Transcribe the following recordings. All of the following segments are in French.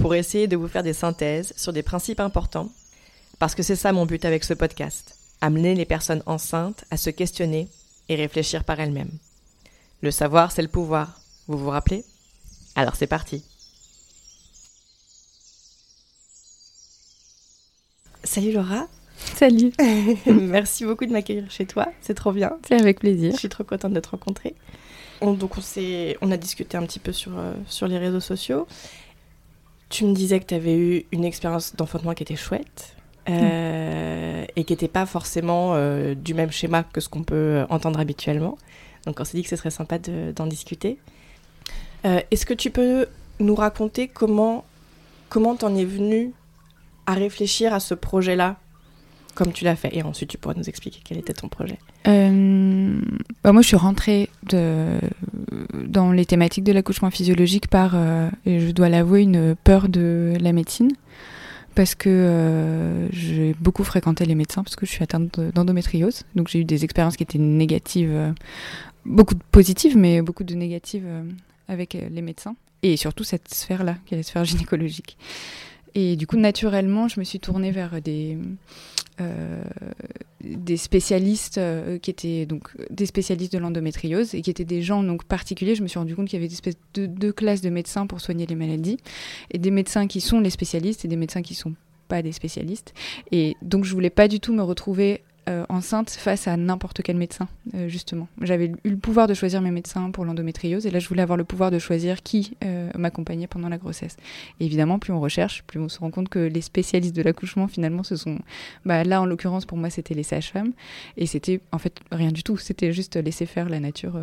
pour essayer de vous faire des synthèses sur des principes importants, parce que c'est ça mon but avec ce podcast, amener les personnes enceintes à se questionner et réfléchir par elles-mêmes. Le savoir, c'est le pouvoir, vous vous rappelez? Alors c'est parti. Salut Laura. Salut. Merci beaucoup de m'accueillir chez toi, c'est trop bien. C'est avec plaisir. Je suis trop contente de te rencontrer. On, donc on, on a discuté un petit peu sur, euh, sur les réseaux sociaux tu me disais que tu avais eu une expérience d'enfantement qui était chouette euh, et qui n'était pas forcément euh, du même schéma que ce qu'on peut entendre habituellement. Donc on s'est dit que ce serait sympa d'en discuter. Euh, est-ce que tu peux nous raconter comment comment t'en es venu à réfléchir à ce projet-là? Comme tu l'as fait Et ensuite, tu pourras nous expliquer quel était ton projet. Euh, bah moi, je suis rentrée dans les thématiques de l'accouchement physiologique par, euh, et je dois l'avouer, une peur de la médecine. Parce que euh, j'ai beaucoup fréquenté les médecins, parce que je suis atteinte d'endométriose. Donc j'ai eu des expériences qui étaient négatives, beaucoup de positives, mais beaucoup de négatives avec les médecins. Et surtout cette sphère-là, qui est la sphère gynécologique. Et du coup, naturellement, je me suis tournée vers des, euh, spécialistes euh, qui étaient donc des spécialistes de l'endométriose et qui étaient des gens donc particuliers. Je me suis rendu compte qu'il y avait de deux classes de médecins pour soigner les maladies et des médecins qui sont les spécialistes et des médecins qui sont pas des spécialistes. Et donc je voulais pas du tout me retrouver euh, enceinte face à n'importe quel médecin, euh, justement. J'avais eu le pouvoir de choisir mes médecins pour l'endométriose, et là, je voulais avoir le pouvoir de choisir qui euh, m'accompagnait pendant la grossesse. Et évidemment, plus on recherche, plus on se rend compte que les spécialistes de l'accouchement, finalement, ce sont... Bah, là, en l'occurrence, pour moi, c'était les sages-femmes, et c'était, en fait, rien du tout. C'était juste laisser faire la nature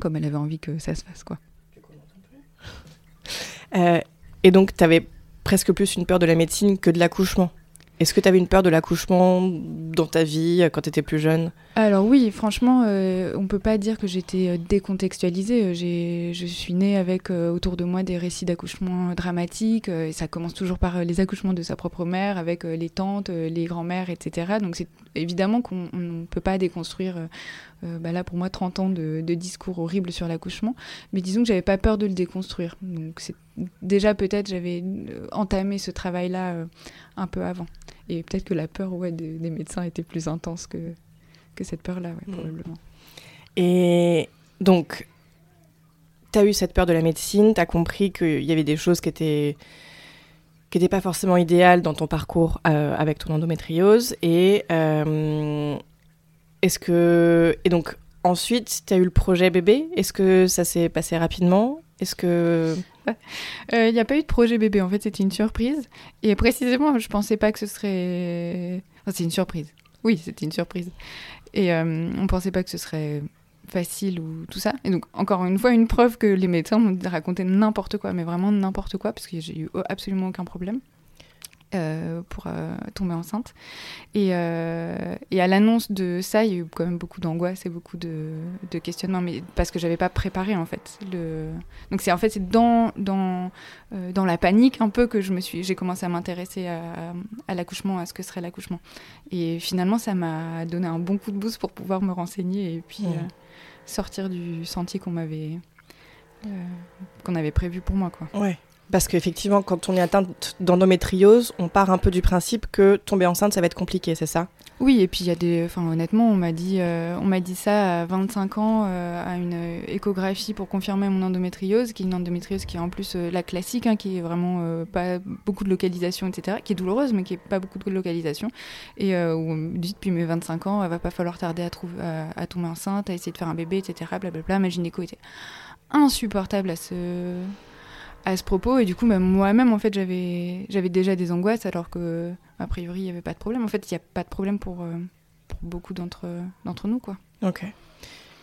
comme elle avait envie que ça se fasse, quoi. et donc, tu avais presque plus une peur de la médecine que de l'accouchement est-ce que tu avais une peur de l'accouchement dans ta vie euh, quand tu étais plus jeune? Alors oui, franchement, euh, on peut pas dire que j'étais euh, décontextualisée. Je suis née avec autour de moi des récits d'accouchement dramatiques. ça commence toujours par les accouchements de sa propre mère, avec les tantes, les grands-mères, etc. Donc c'est évidemment qu'on ne peut pas déconstruire bah là pour moi 30 ans de, de discours horribles sur l'accouchement, mais disons que j'avais pas peur de le déconstruire. Donc c'est déjà peut-être j'avais entamé ce travail-là un peu avant. Et peut-être que la peur ouais, des, médecins était plus intense que, que cette peur-là, ouais, mm. probablement. Et donc, tu as eu cette peur de la médecine, tu as compris qu'il y avait des choses qui étaient qui n'étaient pas forcément idéales dans ton parcours euh, avec ton endométriose. Et euh, est-ce que et donc ensuite tu as eu le projet bébé? Est-ce que ça s'est passé rapidement? Est-ce que il euh, n'y a pas eu de projet bébé, en fait, c'était une surprise. Et précisément, je pensais pas que ce serait. c'est une surprise. Oui, c'était une surprise. Et on euh, on pensait pas que ce serait facile ou tout ça. Et donc, encore une fois, une preuve que les médecins m'ont raconté n'importe quoi, mais vraiment n'importe quoi, parce que j'ai eu absolument aucun problème. Euh, pour euh, tomber enceinte. Et, euh, et à l'annonce de ça, il y a eu quand même beaucoup d'angoisse et beaucoup de, de, questionnements, mais parce que j'avais pas préparé en fait. Le... Donc c'est en fait c'est dans dans dans la panique un peu que je me suis j'ai commencé à m'intéresser à, à l'accouchement, à ce que serait l'accouchement. Et finalement, ça m'a donné un bon coup de boost pour pouvoir me renseigner et puis sortir du sentier qu'on m'avait qu'on avait prévu pour moi quoi. Ouais. Parce qu'effectivement, quand on est atteinte d'endométriose, on part un peu du principe que tomber enceinte, ça va être compliqué, c'est ça? Oui, et puis il y a des. Enfin, honnêtement, on m'a dit, euh, dit ça à 25 ans, euh, à une échographie pour confirmer mon endométriose, qui est une endométriose qui est en plus euh, la classique, hein, qui est vraiment pas beaucoup de localisation, etc., qui est douloureuse, mais qui est pas beaucoup de localisation. Et où on me dit depuis mes 25 ans, il va pas falloir tarder à, tomber enceinte, à essayer de faire un bébé, etc., blablabla. Ma gynéco était insupportable à ce à ce propos. Et du coup moi-même en fait j'avais j'avais déjà des angoisses alors que priori il y avait pas de problème. En fait il n'y a pas de problème pour, euh, pour beaucoup d'entre d'entre nous quoi. Ok.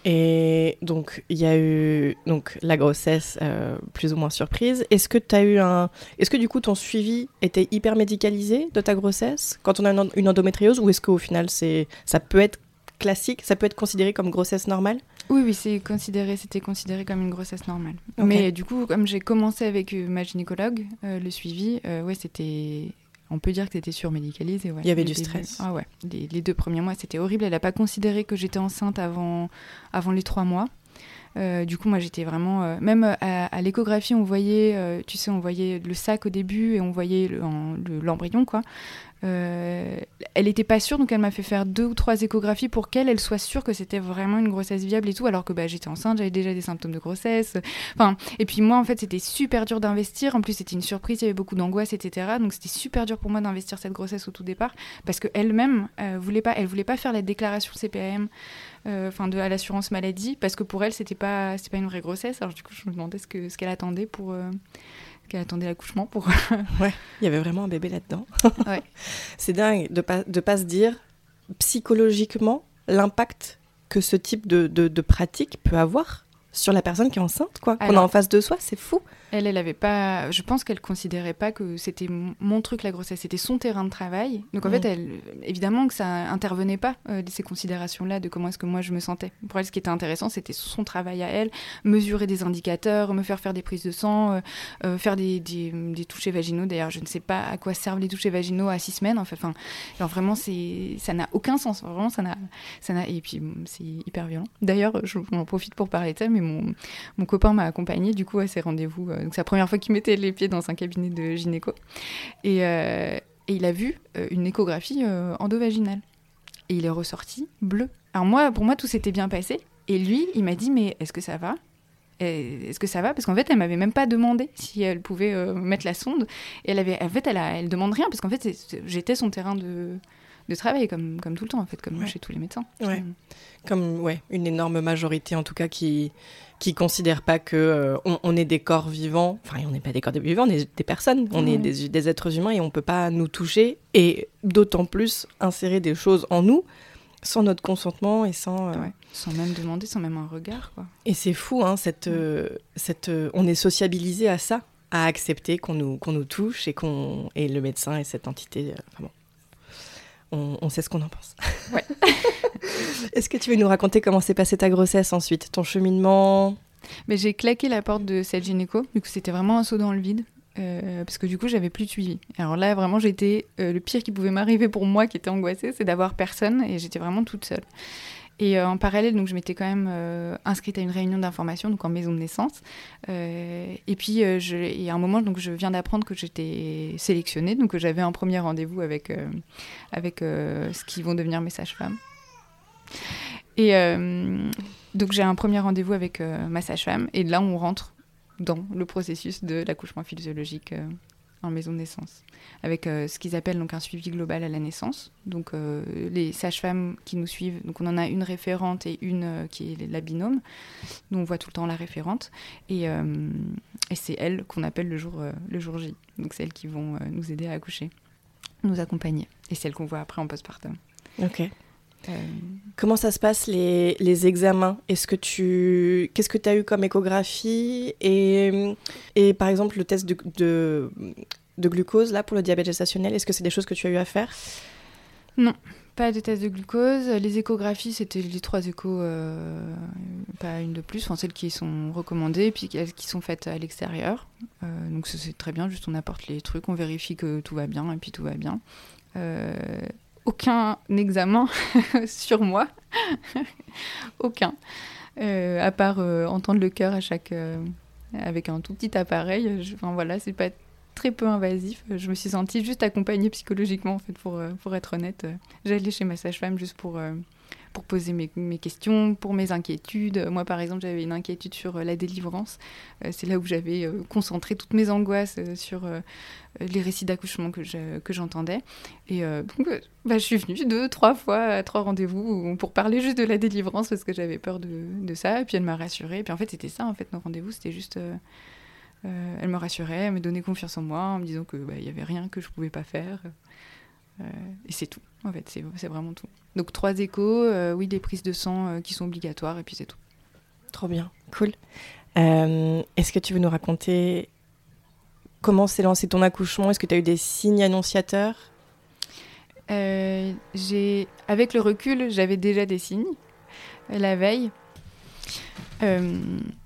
Et donc il y a eu donc la grossesse euh, plus ou moins surprise. Est-ce que tu as eu un est-ce que du coup ton suivi était hyper médicalisé de ta grossesse quand on a une endométriose ou est-ce qu'au final c'est ça peut être classique ça peut être considéré comme grossesse normale? Oui, oui, c'est considéré, c'était considéré comme une grossesse normale. Mais du coup, comme j'ai commencé avec euh, ma gynécologue, euh, le suivi, euh, ouais, c'était, on peut dire que c'était surmédicalisé. Ouais. Il y avait du stress. Ah ouais, les, deux premiers mois, c'était horrible. Elle n'a pas considéré que j'étais enceinte avant, avant les trois mois. du coup, moi, j'étais vraiment. même à, l'échographie, on voyait, tu sais, on voyait le sac au début et on voyait l'embryon, quoi. Euh, elle n'était pas sûre, donc elle m'a fait faire deux ou trois échographies pour qu'elle elle soit sûre que c'était vraiment une grossesse viable et tout, alors que bah, j'étais enceinte, j'avais déjà des symptômes de grossesse. Enfin, et puis moi, en fait, c'était super dur d'investir. En plus, c'était une surprise, il y avait beaucoup d'angoisse, etc. Donc c'était super dur pour moi d'investir cette grossesse au tout départ, parce qu'elle-même, euh, voulait pas, elle voulait pas faire la déclaration CPAM, euh, enfin de à l'assurance maladie, parce que pour elle, c'était pas, pas une vraie grossesse. Alors du coup, je me demandais ce ce qu'elle attendait pour qu'elle attendait l'accouchement pour. ouais, il y avait vraiment un bébé là-dedans. ouais. C'est dingue de pas de pas se dire psychologiquement l'impact que ce type de, de, de pratique peut avoir sur la personne qui est enceinte, quoi. Qu'on a en face de soi, c'est fou. Elle, elle avait pas. Je pense qu'elle considérait pas que c'était mon truc la grossesse, c'était son terrain de travail. Donc en mm. fait, elle, évidemment que ça intervenait pas euh, ces considérations-là de comment est-ce que moi je me sentais. Pour elle, ce qui était intéressant, c'était son travail à elle, mesurer des indicateurs, me faire faire des prises de sang, euh, euh, faire des, des, des, touchés vaginaux. D'ailleurs, je ne sais pas à quoi servent les touchés vaginaux à six semaines. En fait, enfin, vraiment, c'est ça n'a aucun sens. Vraiment, ça n'a, ça n'a. Et puis c'est hyper violent. D'ailleurs, j'en profite pour parler de ça, mais mon, copain m'a accompagné du coup à ces rendez-vous donc c'est la première fois qu'il mettait les pieds dans un cabinet de gynéco. Et, euh, il a vu euh, une échographie euh, endovaginale. Et il est ressorti bleu. Alors moi, pour moi, tout s'était bien passé. Et lui, il m'a dit, mais est-ce que ça va? Est-ce que ça va? Parce qu'en fait, elle m'avait même pas demandé si elle pouvait mettre la sonde. Et elle avait, en fait, elle, a, elle demande rien parce qu'en fait, j'étais son terrain de, de travail, comme, comme tout le temps, en fait, comme chez tous les médecins. Ouais. Comme ouais, une énorme majorité, en tout cas, qui qui considèrent pas que euh, on, est des corps vivants. Enfin, on n'est pas des corps vivants, on est des personnes, on est des, des, êtres humains et on peut pas nous toucher et d'autant plus insérer des choses en nous sans notre consentement et sans euh, sans même demander, sans même un regard. Quoi. Et c'est fou, hein, cette, euh, cette, on est sociabilisé à ça, à accepter qu'on nous, qu'on nous touche et qu'on et le médecin et cette entité. Enfin bon, on, sait ce qu'on en pense. Ouais. Est-ce que tu veux nous raconter comment s'est passée ta grossesse ensuite, ton cheminement? Mais j'ai claqué la porte de cette gynéco, du coup c'était vraiment un saut dans le vide. Euh, parce que du coup j'avais plus de suivi. Alors là vraiment j'étais euh, le pire qui pouvait m'arriver pour moi qui était angoissée, c'est d'avoir personne et j'étais vraiment toute seule. Et euh, en parallèle, donc, je m'étais quand même euh, inscrite à une réunion d'information, donc en maison de naissance. Euh, et puis, je, y a un moment, donc, je viens d'apprendre que j'étais sélectionnée, donc que j'avais un premier rendez-vous avec, avec ce qui vont devenir mes sages-femmes. Et donc, j'ai un premier rendez-vous avec ma sage-femme, et là, on rentre dans le processus de l'accouchement physiologique en maison de naissance, avec euh, ce qu'ils appellent donc un suivi global à la naissance. Donc euh, les sages-femmes qui nous suivent, donc on en a une référente et une euh, qui est la binôme. Nous on voit tout le temps la référente et, et c'est elle qu'on appelle le jour le jour J. Donc c'est elles qui vont nous aider à accoucher, nous accompagner. Et c'est elles qu'on voit après en postpartum. Ok. Comment ça se passe les, les examens? Est-ce que tu qu'est-ce que tu as eu comme échographie? Et, et par exemple le test de, de glucose là pour le diabète gestationnel Est-ce que c'est des choses que tu as eu à faire? Non, pas de test de glucose. Les échographies, c'était les trois échos, euh, pas une de plus, enfin celles qui sont recommandées, puis qui sont faites à l'extérieur. Euh, donc c'est très bien, juste on apporte les trucs, on vérifie que tout va bien, et puis tout va bien. Euh, aucun examen sur moi, aucun. à part entendre le cœur à chaque avec un tout petit appareil. enfin voilà, c'est pas très peu invasif. Je me suis sentie juste accompagnée psychologiquement, en fait, pour, euh, pour être honnête. J'allais chez ma sage-femme juste pour, euh, pour poser mes, questions, pour mes inquiétudes. Moi, par exemple, j'avais une inquiétude sur euh, la délivrance. C'est là où j'avais concentré toutes mes angoisses sur les récits d'accouchement que j'entendais. Et donc, bah, je suis venue deux, trois fois à trois rendez-vous pour parler juste de la délivrance parce que j'avais peur de, ça. Et puis elle m'a rassurée. Et puis en fait, c'était ça, en fait, nos rendez-vous, c'était juste euh, elle me rassurait, elle me donnait confiance en moi en me disant qu'il bah, n'y avait rien que je ne pouvais pas faire. Euh, et c'est tout, en fait, c'est vraiment tout. Donc trois échos, euh, oui, des prises de sang qui sont obligatoires, et puis c'est tout. Trop bien, cool. Est-ce que tu veux nous raconter comment s'est lancé ton accouchement? Est-ce que tu as eu des signes annonciateurs? J'ai, Avec le recul, j'avais déjà des signes la veille.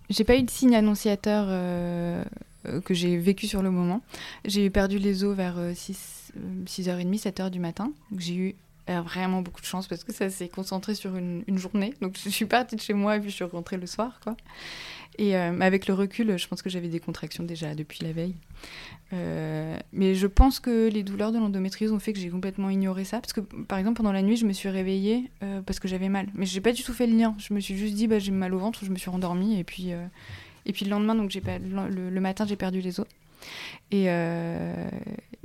J'ai pas eu de signe annonciateur euh, euh, que j'ai vécu sur le moment. J'ai perdu les os vers 6, h 30 7h du matin. J'ai eu vraiment beaucoup de chance parce que ça s'est concentré sur une, journée. Donc je suis partie de chez moi et puis je suis rentrée le soir. quoi. Et euh, avec le recul, je pense que j'avais des contractions déjà depuis la veille. Euh, mais je pense que les douleurs de l'endométriose ont fait que j'ai complètement ignoré ça. Parce que, par exemple, pendant la nuit, je me suis réveillée euh, parce que j'avais mal. Mais j'ai pas du tout fait le lien. Je me suis juste dit, bah, j'ai mal au ventre, je me suis rendormie. Et puis, et puis le lendemain, donc pas, le, le, matin, j'ai perdu les os. Et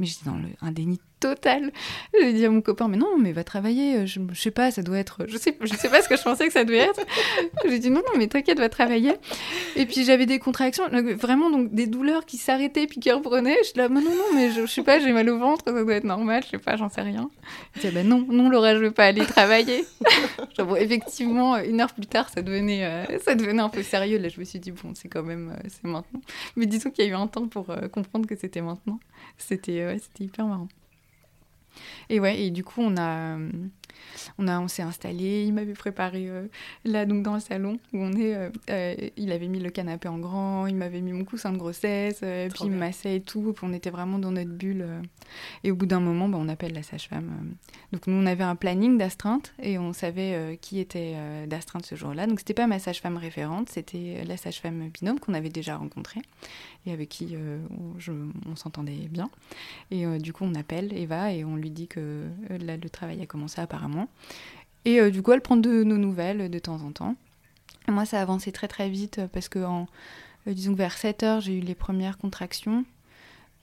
mais j'étais dans un déni total. J'ai dit à mon copain, mais non, mais va travailler. Je, je, sais pas, ça doit être. Je sais, sais pas ce que je pensais que ça devait être. J'ai dit non, non, mais t'inquiète, va travailler. Et puis j'avais des contractions, vraiment donc des douleurs qui s'arrêtaient puis qui reprenaient. Je suis là, mais non, non, mais je, je sais pas, j'ai mal au ventre, ça doit être normal, je sais pas, j'en sais rien. Je dis, bah non, non, Laura, je veux pas aller travailler. Effectivement, une heure plus tard, ça devenait, euh, ça devenait un peu sérieux. Là, je me suis dit, bon, c'est quand même, euh, c'est maintenant. Mais disons qu'il y a eu un temps pour euh, comprendre que c'était maintenant. C'était, c'était hyper marrant. Et ouais, et du coup, on a, on, a, on s'est installé. Il m'avait préparé euh, là, donc dans le salon où on est. Euh, euh, il avait mis le canapé en grand, il m'avait mis mon coussin de grossesse, puis il me massait et tout. Puis on était vraiment dans notre bulle. et au bout d'un moment, bah, on appelle la sage-femme. Donc nous, on avait un planning d'astreinte et on savait qui était d'astreinte ce jour-là. Donc c'était pas ma sage-femme référente, c'était la sage-femme binôme qu'on avait déjà rencontrée et avec qui on, on s'entendait bien. Et du coup, on appelle Eva et on lui dit que là, le travail a commencé et euh, du coup, elle prend de nos nouvelles de temps en temps. moi, ça a avancé très très vite euh, parce que, en, euh, disons vers 7 heures, j'ai eu les premières contractions.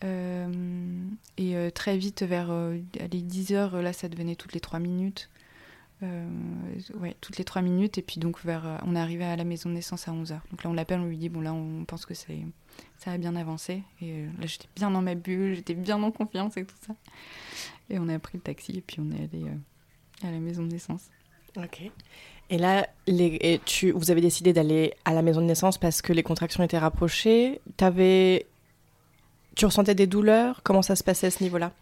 et très vite, vers les 10 heures, là, ça devenait toutes les 3 minutes. ouais, toutes les 3 minutes. Et puis, donc, vers, on est arrivé à la maison de naissance à 11 heures. Donc là, on l'appelle, on lui dit, bon, là, on pense que ça a bien avancé. Et là, j'étais bien dans ma bulle, j'étais bien en confiance et tout ça. Et on a pris le taxi et puis on est allé à la maison de naissance. Ok. Et là, les, tu, vous avez décidé d'aller à la maison de naissance parce que les contractions étaient rapprochées. Avais, tu ressentais des douleurs? Comment ça se passait à ce niveau-là?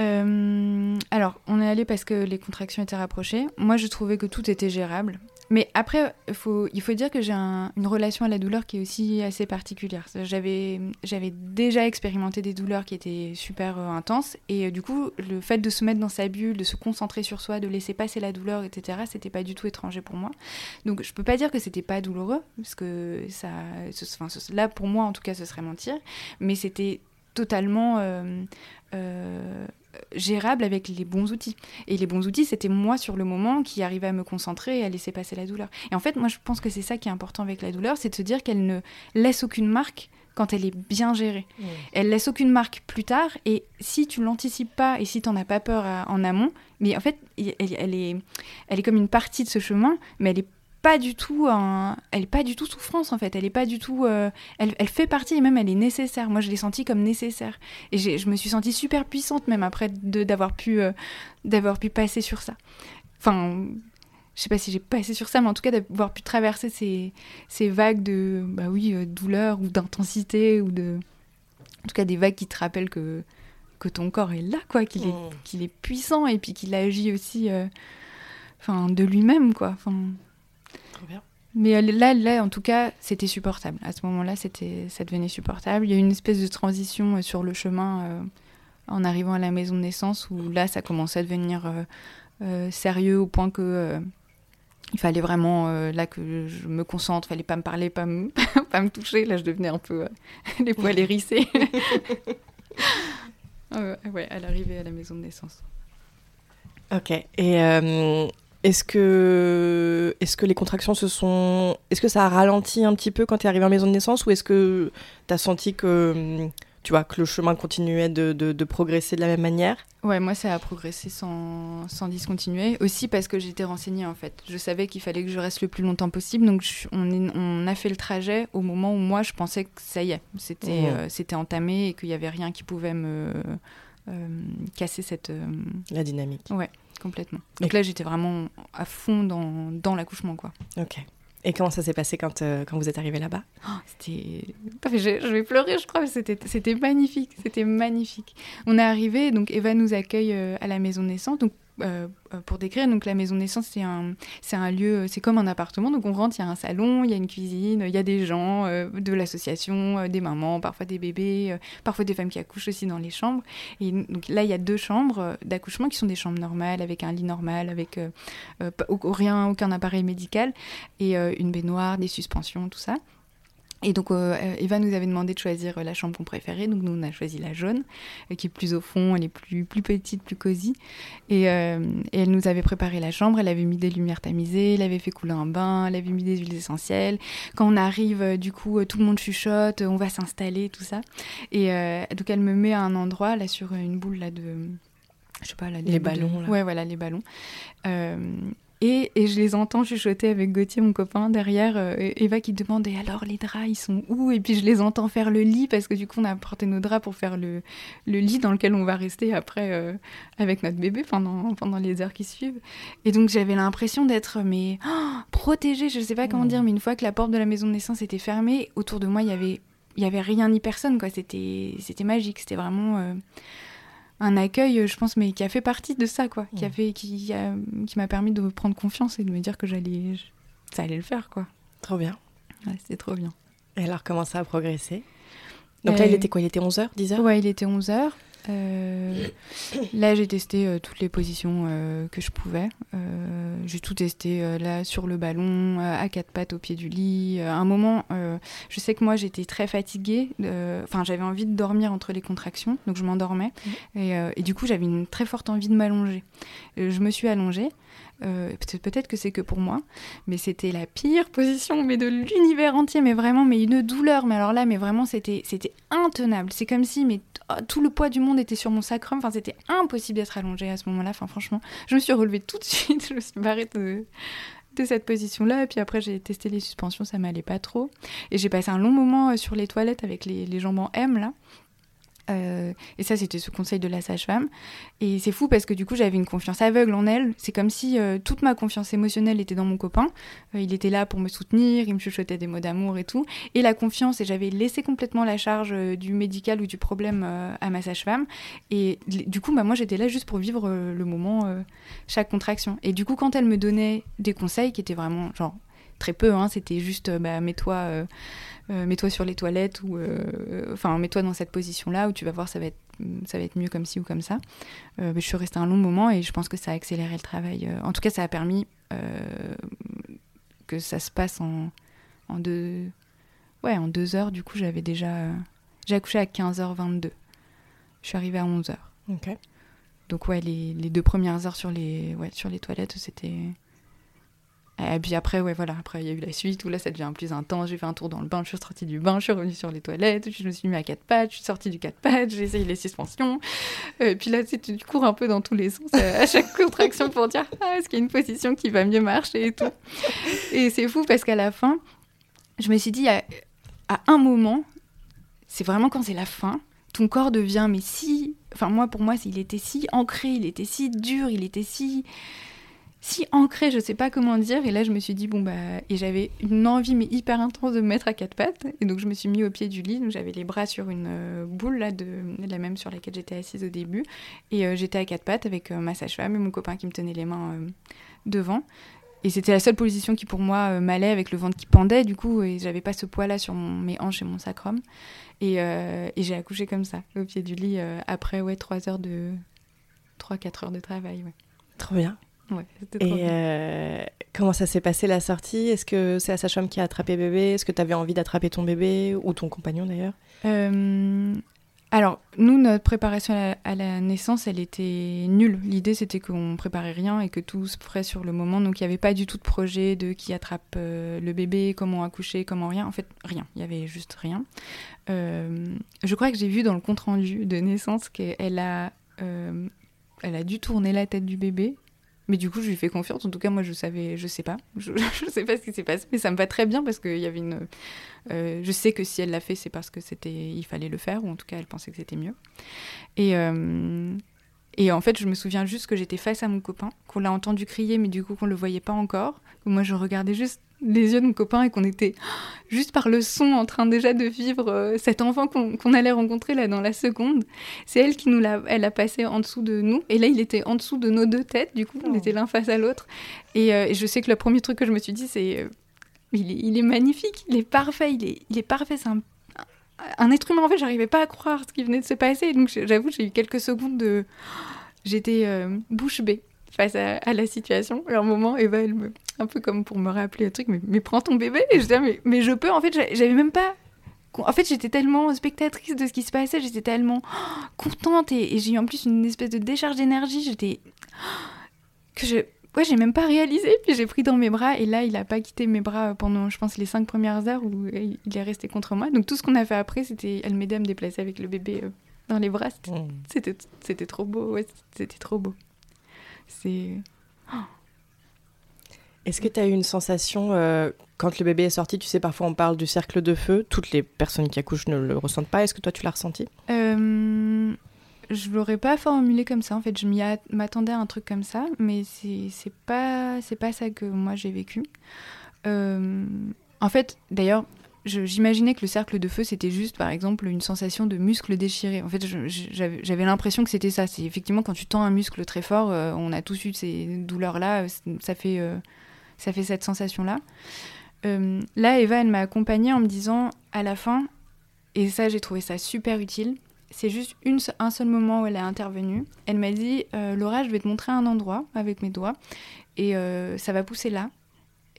Euh, alors, on est allé parce que les contractions étaient rapprochées. Moi, je trouvais que tout était gérable. Mais après, il faut dire que j'ai une relation à la douleur qui est aussi assez particulière. J'avais, déjà expérimenté des douleurs qui étaient super euh, intenses, et euh, du coup, le fait de se mettre dans sa bulle, de se concentrer sur soi, de laisser passer la douleur, etc., c'était pas du tout étranger pour moi. Donc, je peux pas dire que c'était pas douloureux, parce que là, pour moi, en tout cas, ce serait mentir, mais c'était totalement euh, gérable avec les bons outils. Et les bons outils, c'était moi sur le moment qui arrivais à me concentrer et à laisser passer la douleur. Et en fait, moi, je pense que c'est ça qui est important avec la douleur, c'est de se dire qu'elle ne laisse aucune marque quand elle est bien gérée. Elle laisse aucune marque plus tard, et si tu l'anticipes pas et si tu n'en as pas peur en amont, mais en fait, elle, elle, est, elle est comme une partie de ce chemin, mais elle est pas du tout un... elle est pas du tout souffrance en fait elle est pas du tout euh, elle, elle, fait partie et même elle est nécessaire moi je l'ai sentie comme nécessaire et je me suis sentie super puissante même après d'avoir pu euh, d'avoir pu passer sur ça enfin je sais pas si j'ai passé sur ça mais en tout cas d'avoir pu traverser ces, ces vagues de bah oui euh, douleur ou d'intensité ou de en tout cas des vagues qui te rappellent que que ton corps est là, quoi, qu'il est, Mm. qu'il est puissant et puis qu'il agit aussi enfin, de lui-même, quoi. Enfin, Trop bien. mais euh, là, là, en tout cas, c'était supportable. À ce moment-là, c'était, ça devenait supportable. Il y a eu une espèce de transition euh, sur le chemin euh, en arrivant à la maison de naissance où là, ça commençait à devenir euh, euh, sérieux au point que euh, il fallait vraiment euh, là que je me concentre, fallait pas me parler, pas me, pas me toucher. Là, je devenais un peu euh, les poils hérissés. Euh, ouais, à l'arrivée à la maison de naissance. Ok. Et euh, est-ce que, est que les contractions se sont. Est-ce que ça a ralenti un petit peu quand tu es arrivé en maison de naissance ou est-ce que tu as senti que, hum, tu vois, que le chemin continuait de, de- de progresser de la même manière? Ouais, moi, ça a progressé sans, sans discontinuer. Aussi parce que j'étais renseignée, en fait. Je savais qu'il fallait que je reste le plus longtemps possible. Donc, je- on, est- on a fait le trajet au moment où moi, je pensais que ça y est, c'était Mhm. euh, c'était entamé et qu'il n'y avait rien qui pouvait me euh, casser cette... euh, La dynamique. Complètement. Donc là, j'étais vraiment à fond dans, dans l'accouchement, quoi. Ok. Et comment ça s'est passé quand, euh, quand vous êtes arrivé là-bas? Oh, C'était. Je, je vais pleurer, je crois, mais c'était magnifique. C'était magnifique. On est arrivé, donc Eva nous accueille euh, à la maison de naissance. Donc, euh, euh, pour décrire, donc la maison naissance, c'est un, c'est un lieu, c'est comme un appartement. Donc, on rentre, il y a un salon, il y a une cuisine, il y a des gens euh, de l'association, des mamans, parfois des bébés, parfois des femmes qui accouchent aussi dans les chambres. Et donc là, il y a deux chambres d'accouchement qui sont des chambres normales, avec un lit normal, avec rien, aucun appareil médical, et une baignoire, des suspensions, tout ça. Et donc, euh, Eva nous avait demandé de choisir euh, la chambre qu'on préférait. Donc, nous, on a choisi la jaune, euh, qui est plus au fond, elle est plus, plus petite, plus cosy. Et, euh, et elle nous avait préparé la chambre, elle avait mis des lumières tamisées, elle avait fait couler un bain, elle avait mis des huiles essentielles. Quand on arrive, du coup, tout le monde chuchote, on va s'installer, tout ça. Et donc, elle me met à un endroit, là, sur une boule, là, de... Je sais pas, là, Les de- ballons, là. Ouais, voilà, les ballons. Et, et je les entends chuchoter avec Gauthier, mon copain, derrière. euh, Eva qui demande Et alors, les draps, ils sont où? Et puis je les entends faire le lit, parce que du coup, on a apporté nos draps pour faire le, le lit dans lequel on va rester après euh, avec notre bébé pendant, pendant les heures qui suivent. Et donc, j'avais l'impression d'être mais oh, protégée, je sais pas comment Mmh. dire, mais une fois que la porte de la maison de naissance était fermée, autour de moi, il y avait. Il y avait rien ni personne, quoi. C'était magique. C'était vraiment euh, un accueil, je pense, mais qui a fait partie de ça, quoi. Qui a fait, qui, a- qui m'a permis de prendre confiance et de me dire que j'allais, ça allait le faire, quoi. Trop bien. Ouais, c'était trop bien. Et alors, comment ça a progressé? Donc là, Euh, il était quoi? Il était 11h, 10h Ouais, il était 11h. Là, j'ai testé euh, toutes les positions euh, que je pouvais. Euh, j'ai tout testé euh, là sur le ballon, euh, à quatre pattes au pied du lit. Euh, à un moment, euh, je sais que moi, j'étais très fatiguée. euh, Enfin, j'avais envie de dormir entre les contractions, donc je m'endormais. Et, euh, et du coup, j'avais une très forte envie de m'allonger. Euh, je me suis allongée. Euh, peut-être que c'est que pour moi, mais c'était la pire position, mais de l'univers entier, mais vraiment, mais une douleur. Mais alors là, mais vraiment, c'était c'était intenable. C'est comme si, mais tout le poids du monde était sur mon sacrum. Enfin, c'était impossible d'être allongée à ce moment-là. Franchement, je me suis relevée tout de suite. Je me suis barrée de cette position-là. Et puis après, j'ai testé les suspensions, ça m'allait pas trop. Et j'ai passé un long moment euh, sur les toilettes avec les jambes en M, là. Euh, et ça, c'était ce conseil de la sage-femme. Et c'est fou parce que du coup, j'avais une confiance aveugle en elle. C'est comme si euh, toute ma confiance émotionnelle était dans mon copain. Euh, il était là pour me soutenir, il me chuchotait des mots d'amour et tout. Et la confiance, et j'avais laissé complètement la charge du médical ou du problème à ma sage-femme. Et du coup, bah, moi, j'étais là juste pour vivre le moment, chaque contraction. Et du coup, quand elle me donnait des conseils qui étaient vraiment, genre, très peu, hein, c'était juste, bah, mets-toi. Euh, mets-toi sur les toilettes ou euh, enfin mets-toi dans cette position là où tu vas voir ça va être ça va être mieux comme ci ou comme ça. Euh, mais je suis restée un long moment et je pense que ça a accéléré le travail. Euh, en tout cas ça a permis que ça se passe en, en deux ouais en deux heures. Du coup j'avais déjà j'ai accouché à 15h22 je suis arrivée à 11h Ok. donc ouais les, les deux premières heures sur les ouais sur les toilettes c'était et puis après, ouais, voilà, après il y a eu la suite où là ça devient plus intense. J'ai fait un tour dans le bain, je suis sortie du bain, je suis revenue sur les toilettes, je me suis mis à quatre pattes, je suis sortie du quatre pattes, j'ai essayé les suspensions. Et puis là, tu cours un peu dans tous les sens euh, à chaque contraction pour dire ah, est-ce qu'il y a une position qui va mieux marcher et tout. Et c'est fou parce qu'à la fin, je me suis dit à, à un moment, c'est vraiment quand c'est la fin, ton corps devient mais si. Enfin, moi, pour moi, il était si ancré, il était si dur, il était si si ancrée, je sais pas comment dire. Et là, je me suis dit, bon, bah, et j'avais une envie, mais hyper intense de me mettre à quatre pattes. Et donc, je me suis mis au pied du lit. Donc, j'avais les bras sur une euh, boule, là, de, la même sur laquelle j'étais assise au début. Et euh, j'étais à quatre pattes avec euh, ma sage-femme et mon copain qui me tenait les mains devant. Et c'était la seule position qui, pour moi, m'allait avec le ventre qui pendait, du coup, et j'avais pas ce poids-là sur mes hanches et mon sacrum. Et, j'ai accouché comme ça, au pied du lit, après, ouais, 3 heures de. 3-4 heures de travail. Trop bien. Ouais, Et euh, comment ça s'est passé la sortie? Est-ce que c'est la sage-femme qui a attrapé bébé? Est-ce que tu avais envie d'attraper ton bébé? Ou ton compagnon d'ailleurs? Euh, Alors, nous, notre préparation à la, naissance, elle était nulle. L'idée, c'était qu'on préparait rien et que tout se ferait sur le moment. Donc, il n'y avait pas du tout de projet de qui attrape euh, le bébé, comment accoucher, comment rien. En fait, rien. Il y avait juste rien. je crois que j'ai vu dans le compte-rendu de naissance qu'elle a, elle a dû tourner la tête du bébé mais du coup, je lui fais confiance. En tout cas, moi, je savais, je sais pas. Je, je sais pas ce qui s'est passé, mais ça me va très bien parce qu'il y avait une. Euh, je sais que si elle l'a fait, c'est parce que c'était, il fallait le faire, ou en tout cas, elle pensait que c'était mieux. Et, euh, et en fait, je me souviens juste que j'étais face à mon copain, qu'on l'a entendu crier, mais du coup, qu'on le voyait pas encore. Moi, je regardais juste les yeux de mon copain et qu'on était juste par le son en train déjà de vivre euh, cet enfant qu'on allait rencontrer là dans la seconde. C'est elle qui nous l'a, elle a passé en dessous de nous et là il était en dessous de nos deux têtes. Du coup on oh. était l'un face à l'autre et, euh, je sais que le premier truc que je me suis dit c'est euh, il, est, magnifique, il est parfait, il est, il est parfait, c'est un, un, être humain en fait. J'arrivais pas à croire ce qui venait de se passer donc j'avoue j'ai eu quelques secondes de j'étais bouche bée face à, la situation. Et à un moment, Eva, elle me, un peu comme pour me rappeler un truc, mais, mais prends ton bébé. Et je disais, mais, mais je peux. En fait, j'avais même pas. En fait, j'étais tellement spectatrice de ce qui se passait, j'étais tellement contente et, j'ai eu en plus une espèce de décharge d'énergie. J'étais. que je. Ouais, j'ai même pas réalisé, puis j'ai pris dans mes bras, et là, il a pas quitté mes bras pendant, je pense, les cinq premières heures où il est resté contre moi. Donc tout ce qu'on a fait après, c'était, elle m'aidait à me déplacer avec le bébé euh, dans les bras. C'était, mmh. c'était trop beau, ouais, c'était trop beau. C'est. Est-ce que tu as eu une sensation, euh, quand le bébé est sorti, tu sais, parfois on parle du cercle de feu, toutes les personnes qui accouchent ne le ressentent pas, est-ce que toi tu l'as ressenti? Euh, Je l'aurais pas formulé comme ça, en fait, je m'attendais à un truc comme ça, mais c'est pas, pas ça que moi j'ai vécu. Euh, en fait, d'ailleurs, j'imaginais que le cercle de feu, c'était juste, par exemple, une sensation de muscle déchiré. En fait, j'avais l'impression que c'était ça. C'est effectivement quand tu tends un muscle très fort, euh, on a tous eu ces douleurs-là, euh, ça fait, euh, ça fait cette sensation-là. là, Eva, elle m'a accompagnée en me disant, à la fin, et ça, j'ai trouvé ça super utile, c'est juste un seul moment où elle a intervenu. Elle m'a dit, Laura, je vais te montrer un endroit avec mes doigts, et ça va pousser là.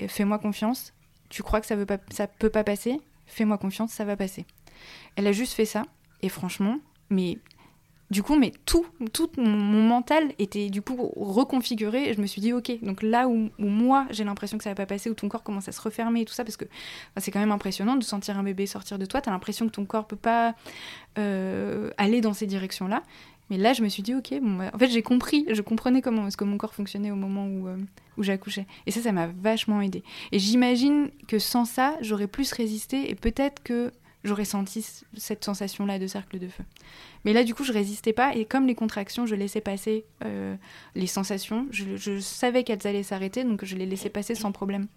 Fais-moi confiance, tu crois que ça ne ça peut pas passer? Fais-moi confiance, ça va passer. Elle a juste fait ça, et franchement, mais du coup, mais tout, tout mon, mental était du coup reconfiguré. Et je me suis dit, ok, donc là où, moi j'ai l'impression que ça va pas passer, où ton corps commence à se refermer et tout ça, parce que c'est quand même impressionnant de sentir un bébé sortir de toi. tu as l'impression que ton corps peut pas euh, aller dans ces directions-là. Mais là, je me suis dit, ok, bah, en fait, j'ai compris, je comprenais comment est-ce que mon corps fonctionnait au moment où, euh, où j'accouchais. Et ça, ça m'a vachement aidé. Et j'imagine que sans ça, j'aurais plus résisté et peut-être que j'aurais senti cette sensation-là de cercle de feu. Mais là, du coup, je résistais pas et comme les contractions, je laissais passer euh, les sensations. Je, je savais qu'elles allaient s'arrêter, donc je les laissais passer sans problème.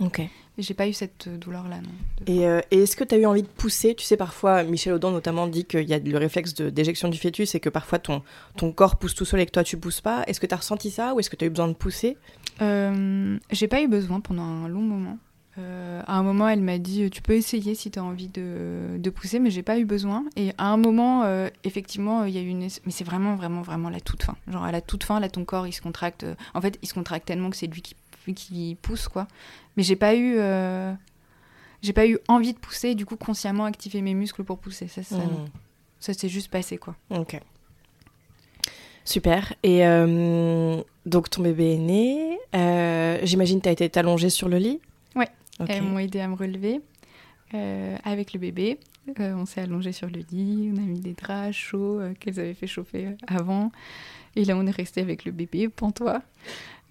Ok. J'ai pas eu cette euh, douleur-là, non. Euh, et, est-ce que tu as eu envie de pousser? Tu sais, parfois, Michel Audin notamment dit qu'il y a le réflexe d'éjection du fœtus et que parfois ton, ton corps pousse tout seul et que toi tu pousses pas. Est-ce que tu as ressenti ça ou est-ce que tu as eu besoin de pousser? Euh, J'ai pas eu besoin pendant un long moment. Euh, à un moment, elle m'a dit Tu peux essayer si tu as envie de, de pousser, mais j'ai pas eu besoin. Et à un moment, effectivement, il y a eu une. Mais c'est vraiment, vraiment, vraiment la toute fin. Genre, à la toute fin, là, ton corps, il se contracte. En fait, il se contracte tellement que c'est lui qui qui pousse quoi. Mais j'ai pas eu euh, j'ai pas eu envie de pousser, du coup consciemment activer mes muscles pour pousser. Ça, ça, ça s'est juste passé quoi. Ok. Super. Et euh, donc ton bébé est né. Euh, j'imagine tu as été allongée sur le lit. Ouais. Elles m'ont aidé à me relever avec le bébé. on s'est allongé sur le lit, on a mis des draps chauds qu'elles avaient fait chauffer avant. Et là, on est resté avec le bébé, pantois.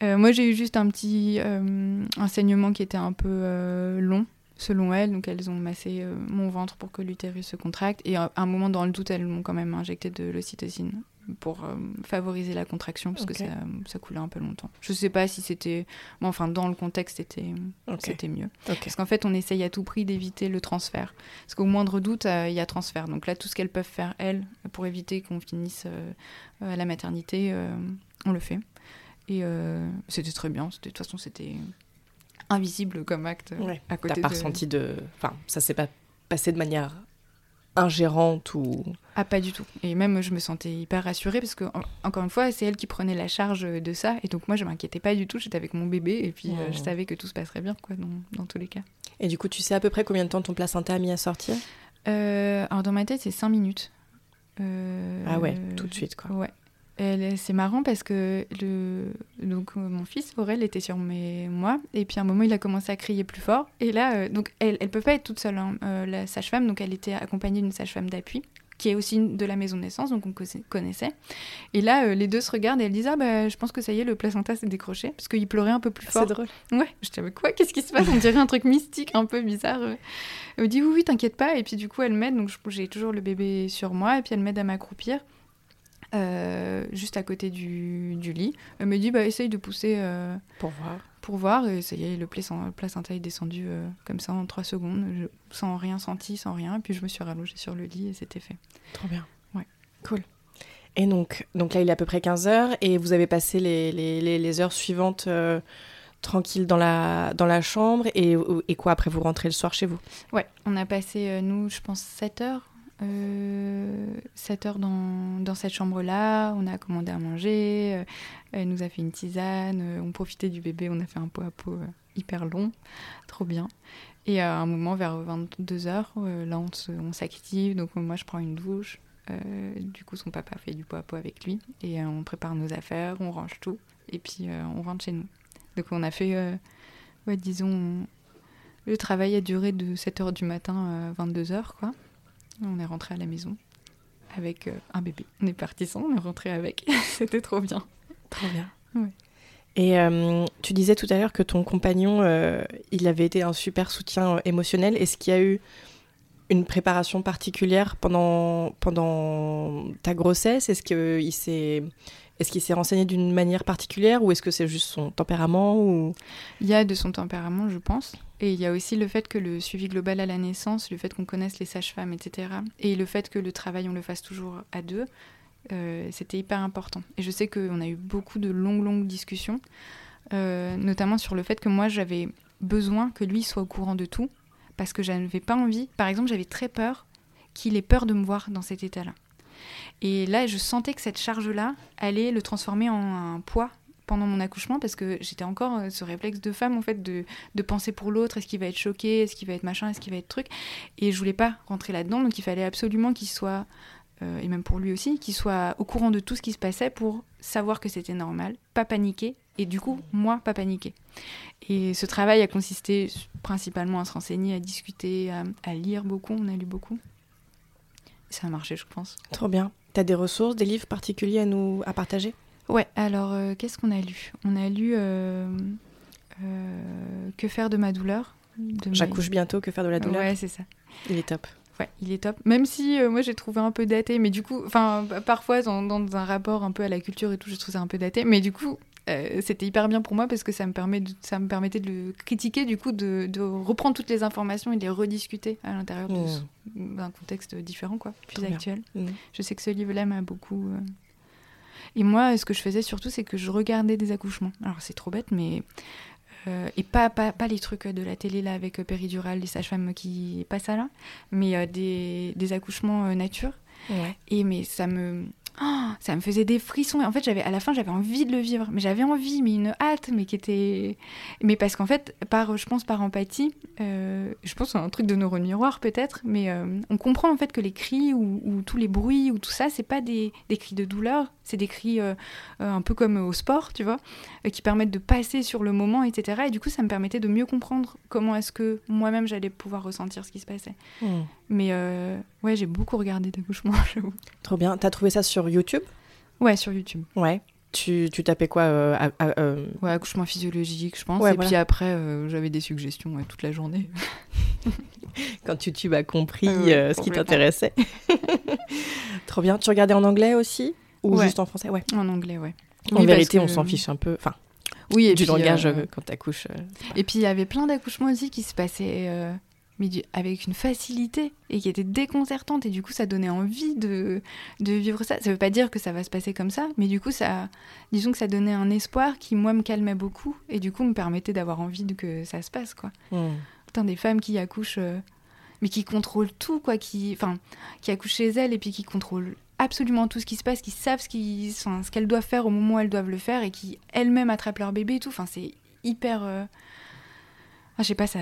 Euh, moi, j'ai eu juste un petit euh, enseignement qui était un peu euh, long, selon elles. Donc, elles ont massé mon ventre pour que l'utérus se contracte. Et à un moment, dans le doute, elles m'ont quand même injecté de l'ocytocine pour euh, favoriser la contraction parce que ça, ça coulait un peu longtemps. Je sais pas si c'était, bon, enfin dans le contexte c'était mieux. Parce qu'en fait on essaye à tout prix d'éviter le transfert. Parce qu'au moindre doute euh, il y a transfert. Donc là tout ce qu'elles peuvent faire elles pour éviter qu'on finisse euh, à la maternité, euh, on le fait. Et euh, c'était très bien. C'était- De toute façon c'était invisible comme acte Ouais. à côté T'as pas de... ressenti de. Enfin, ça s'est pas passé de manière ingérante ou. Ah, pas du tout. Et même, je me sentais hyper rassurée parce que, en- encore une fois, c'est elle qui prenait la charge de ça. Et donc, moi, je m'inquiétais pas du tout. J'étais avec mon bébé et puis euh, je savais que tout se passerait bien, quoi, dans, dans tous les cas. Et du coup, tu sais à peu près combien de temps ton placenta a mis à sortir? Euh, alors, dans ma tête, c'est 5 minutes. Euh, Ah ouais, tout de suite, quoi. Ouais. C'est marrant parce que le... donc, euh, mon fils, Aurel, était sur mes... moi. Et puis, à un moment, il a commencé à crier plus fort. Et là, euh, donc, elle ne peut pas être toute seule, hein, euh, la sage-femme. Donc, elle était accompagnée d'une sage-femme d'appui qui est aussi de la maison de naissance, donc on co- connaissait. Et là, euh, les deux se regardent et elles disent Ah, bah, je pense que ça y est, le placenta s'est décroché. Parce qu'il pleurait un peu plus fort. C'est drôle. Ouais, j'étais avec quoi? Qu'est-ce qui se passe? On dirait un truc mystique, un peu bizarre. Elle me dit oui, oui, t'inquiète pas. Et puis du coup, elle m'aide. Donc je- j'ai toujours le bébé sur moi. Et puis elle m'aide à m'accroupir. Euh, juste à côté du, du lit. Elle me dit bah essaye de pousser euh, Pour voir. pour voir. Et ça y est, le placen- le placenta est descendu euh, comme ça en 3 secondes, je- sans rien senti, sans rien. Et puis je me suis rallongée sur le lit et c'était fait. Trop bien. Ouais. Cool. Et donc, donc là, il est à peu près 15 heures et vous avez passé les, les, les, les heures suivantes euh, tranquille dans la, dans la chambre et, et quoi après vous rentrez le soir chez vous? Ouais, on a passé, euh, nous, je pense, 7 heures. Euh, 7 heures dans, cette chambre-là. On a commandé à manger. euh, elle nous a fait une tisane. euh, on profitait du bébé. On a fait un pot à pot euh, hyper long. Trop bien. Et à un moment, vers 22 heures, euh, là, on s'active. Donc, euh, moi, je prends une douche. Euh, du coup, son papa fait du pot à pot avec lui. Et euh, on prépare nos affaires, on range tout. Et puis, euh, on rentre chez nous. Donc, on a fait, euh, disons, le travail a duré de 7h du matin à 22h, quoi. On est rentré à la maison avec euh, un bébé. On est parti sans, on est rentré avec. C'était trop bien. Trop bien. Ouais. Et euh, tu disais tout à l'heure que ton compagnon, euh, il avait été un super soutien euh, émotionnel. Est-ce qu'il y a eu une préparation particulière pendant, pendant ta grossesse? Est-ce qu'il s'est est qu'il s'est renseigné d'une manière particulière ou est-ce que c'est juste son tempérament ou... Il y a de son tempérament, je pense. Et il y a aussi le fait que le suivi global à la naissance, le fait qu'on connaisse les sages-femmes, etc. Et le fait que le travail, on le fasse toujours à deux, euh, c'était hyper important. Et je sais qu'on a eu beaucoup de longues, longues discussions, euh, notamment sur le fait que moi, j'avais besoin que lui soit au courant de tout, parce que je n'avais pas envie. Par exemple, j'avais très peur qu'il ait peur de me voir dans cet état-là. Et là, je sentais que cette charge-là allait le transformer en un poids pendant mon accouchement parce que j'étais encore euh, ce réflexe de femme en fait de, penser pour l'autre est-ce qu'il va être choqué est-ce qu'il va être machin est-ce qu'il va être truc. Et je voulais pas rentrer là-dedans donc il fallait absolument qu'il soit euh, et même pour lui aussi qu'il soit au courant de tout ce qui se passait pour savoir que c'était normal pas paniquer et du coup moi pas paniquer. Et ce travail a consisté principalement à se renseigner à discuter à lire beaucoup on a lu beaucoup ça a marché je pense Trop bien. T'as des ressources, des livres particuliers à nous à partager? Ouais, alors euh, qu'est-ce qu'on a lu? On a lu euh, euh, Que faire de ma douleur? De J'accouche bientôt, que faire de la douleur? Ouais, c'est ça. Il est top. Ouais, il est top. Même si euh, moi j'ai trouvé un peu daté, mais du coup, enfin, parfois dans, dans un rapport un peu à la culture et tout, je trouve ça un peu daté, mais du coup, euh, c'était hyper bien pour moi parce que ça me, permet de- ça me permettait de le critiquer, du coup, de, de reprendre toutes les informations et de les rediscuter à l'intérieur Mmh. ce- d'un contexte différent, quoi, plus Trop actuel. Mm. Je sais que ce livre-là m'a beaucoup. euh, Et moi, ce que je faisais surtout, c'est que je regardais des accouchements. Alors, c'est trop bête, mais. euh, et pas, pas, pas les trucs de la télé là avec péridurale, les sages-femmes qui. Pas ça là, mais des, des accouchements nature. Ouais. Et mais ça me. Oh, ça me faisait des frissons. Et en fait, j'avais à la fin, j'avais envie de le vivre. Mais j'avais envie, mais une hâte, mais qui était. Mais parce qu'en fait, par, je pense par empathie, euh, je pense à un truc de neurone miroir peut-être, mais euh, on comprend en fait que les cris ou, ou tous les bruits ou tout ça, c'est pas des, des cris de douleur, c'est des cris euh, euh, un peu comme au sport, tu vois, euh, qui permettent de passer sur le moment, etc. Et du coup, ça me permettait de mieux comprendre comment est-ce que moi-même j'allais pouvoir ressentir ce qui se passait. Mm. Mais euh, ouais, j'ai beaucoup regardé d'accouchement, j'avoue. Trop bien. T'as trouvé ça sur YouTube? Ouais, sur YouTube. Ouais. Tu, tu tapais quoi euh, à- à- euh, Ouais, accouchement physiologique, je pense. Ouais, et voilà. puis après, euh, j'avais des suggestions ouais, toute la journée. quand YouTube a compris Ah ouais, ce qui t'intéressait Trop bien. Tu regardais en anglais aussi? Ou Ouais. juste en français Ouais. En anglais, ouais. En Oui, vérité, on s'en fiche un peu. Enfin, Oui, et du puis, langage euh, euh, quand t'accouches. euh. Et puis il y avait plein d'accouchements aussi qui se passaient euh, mais du- avec une facilité et qui étaient déconcertantes et du coup ça donnait envie de, de vivre ça. Ça veut pas dire que ça va se passer comme ça, mais du coup ça, disons que ça donnait un espoir qui moi me calmait beaucoup et du coup me permettait d'avoir envie de que ça se passe quoi. Putain, des femmes qui accouchent, euh, mais qui contrôlent tout, quoi, qui, enfin, qui accouchent chez elles et puis qui contrôlent absolument tout ce qui se passe, qui savent ce qui- enfin, ce qu'elles doivent faire au moment où elles doivent le faire et qui elles-mêmes attrapent leur bébé et tout. Enfin, c'est hyper. euh, ah, je sais pas, ça,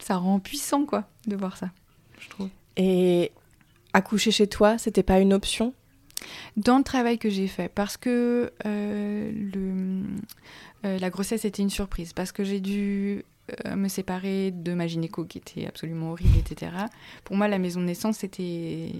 ça rend puissant, quoi, de voir ça, je trouve. Et accoucher chez toi, c'était pas une option? Dans le travail que j'ai fait, parce que euh, le, euh, la grossesse était une surprise, parce que j'ai dû euh, me séparer de ma gynéco qui était absolument horrible, etc. Pour moi, la maison de naissance, c'était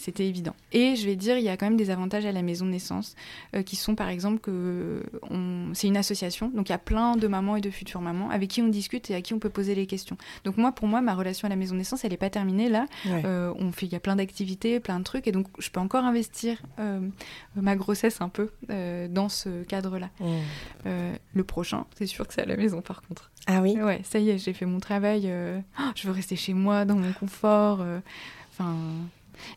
c'était évident. Et je vais dire, il y a quand même des avantages à la maison de naissance, euh, qui sont par exemple que on- c'est une association, donc il y a plein de mamans et de futures mamans avec qui on discute et à qui on peut poser les questions. Donc moi, pour moi, ma relation à la maison de naissance, elle n'est pas terminée là. Ouais. Euh, on fait, il y a plein d'activités, plein de trucs, et donc je peux encore investir euh, ma grossesse un peu dans ce cadre-là. Euh, le prochain, c'est sûr que c'est à la maison par contre. Ah oui? Ouais, ça y est, j'ai fait mon travail. oh, je veux rester chez moi, dans mon confort. Enfin,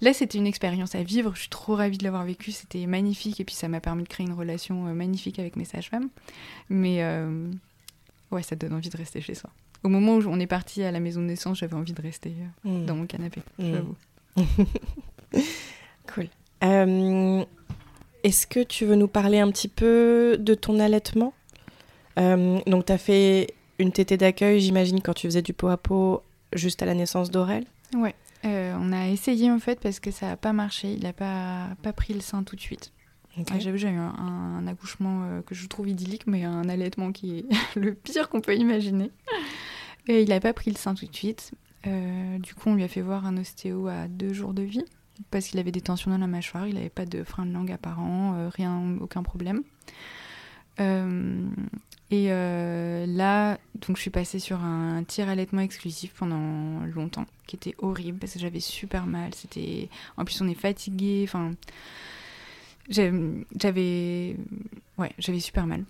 là, c'était une expérience à vivre. Je suis trop ravie de l'avoir vécu. C'était magnifique, et puis ça m'a permis de créer une relation euh, magnifique avec mes sages-femmes. Mais euh, ouais, ça donne envie de rester chez soi. Au moment où on est parti à la maison de naissance, j'avais envie de rester euh, Hmm. dans mon canapé. Mm. J'avoue. Cool. Euh, Est-ce que tu veux nous parler un petit peu de ton allaitement? Euh, Donc, tu as fait une tétée d'accueil, j'imagine, quand tu faisais du pot à pot juste à la naissance d'Aurel? Ouais, euh, on a essayé en fait parce que ça n'a pas marché. Il n'a pas, pas pris le sein tout de suite. J'avoue, j'ai eu un, un accouchement euh, que je trouve idyllique, mais un allaitement qui est le pire qu'on peut imaginer. Et il n'a pas pris le sein tout de suite. Euh, du coup, on lui a fait voir un ostéo à deux jours de vie parce qu'il avait des tensions dans la mâchoire. Il n'avait pas de frein de langue apparent, rien, aucun problème. Euh, et euh, là, donc je suis passée sur un tir allaitement exclusif pendant longtemps, qui était horrible parce que j'avais super mal. C'était, en plus on est fatigué. Enfin, j'avais, ouais, j'avais super mal.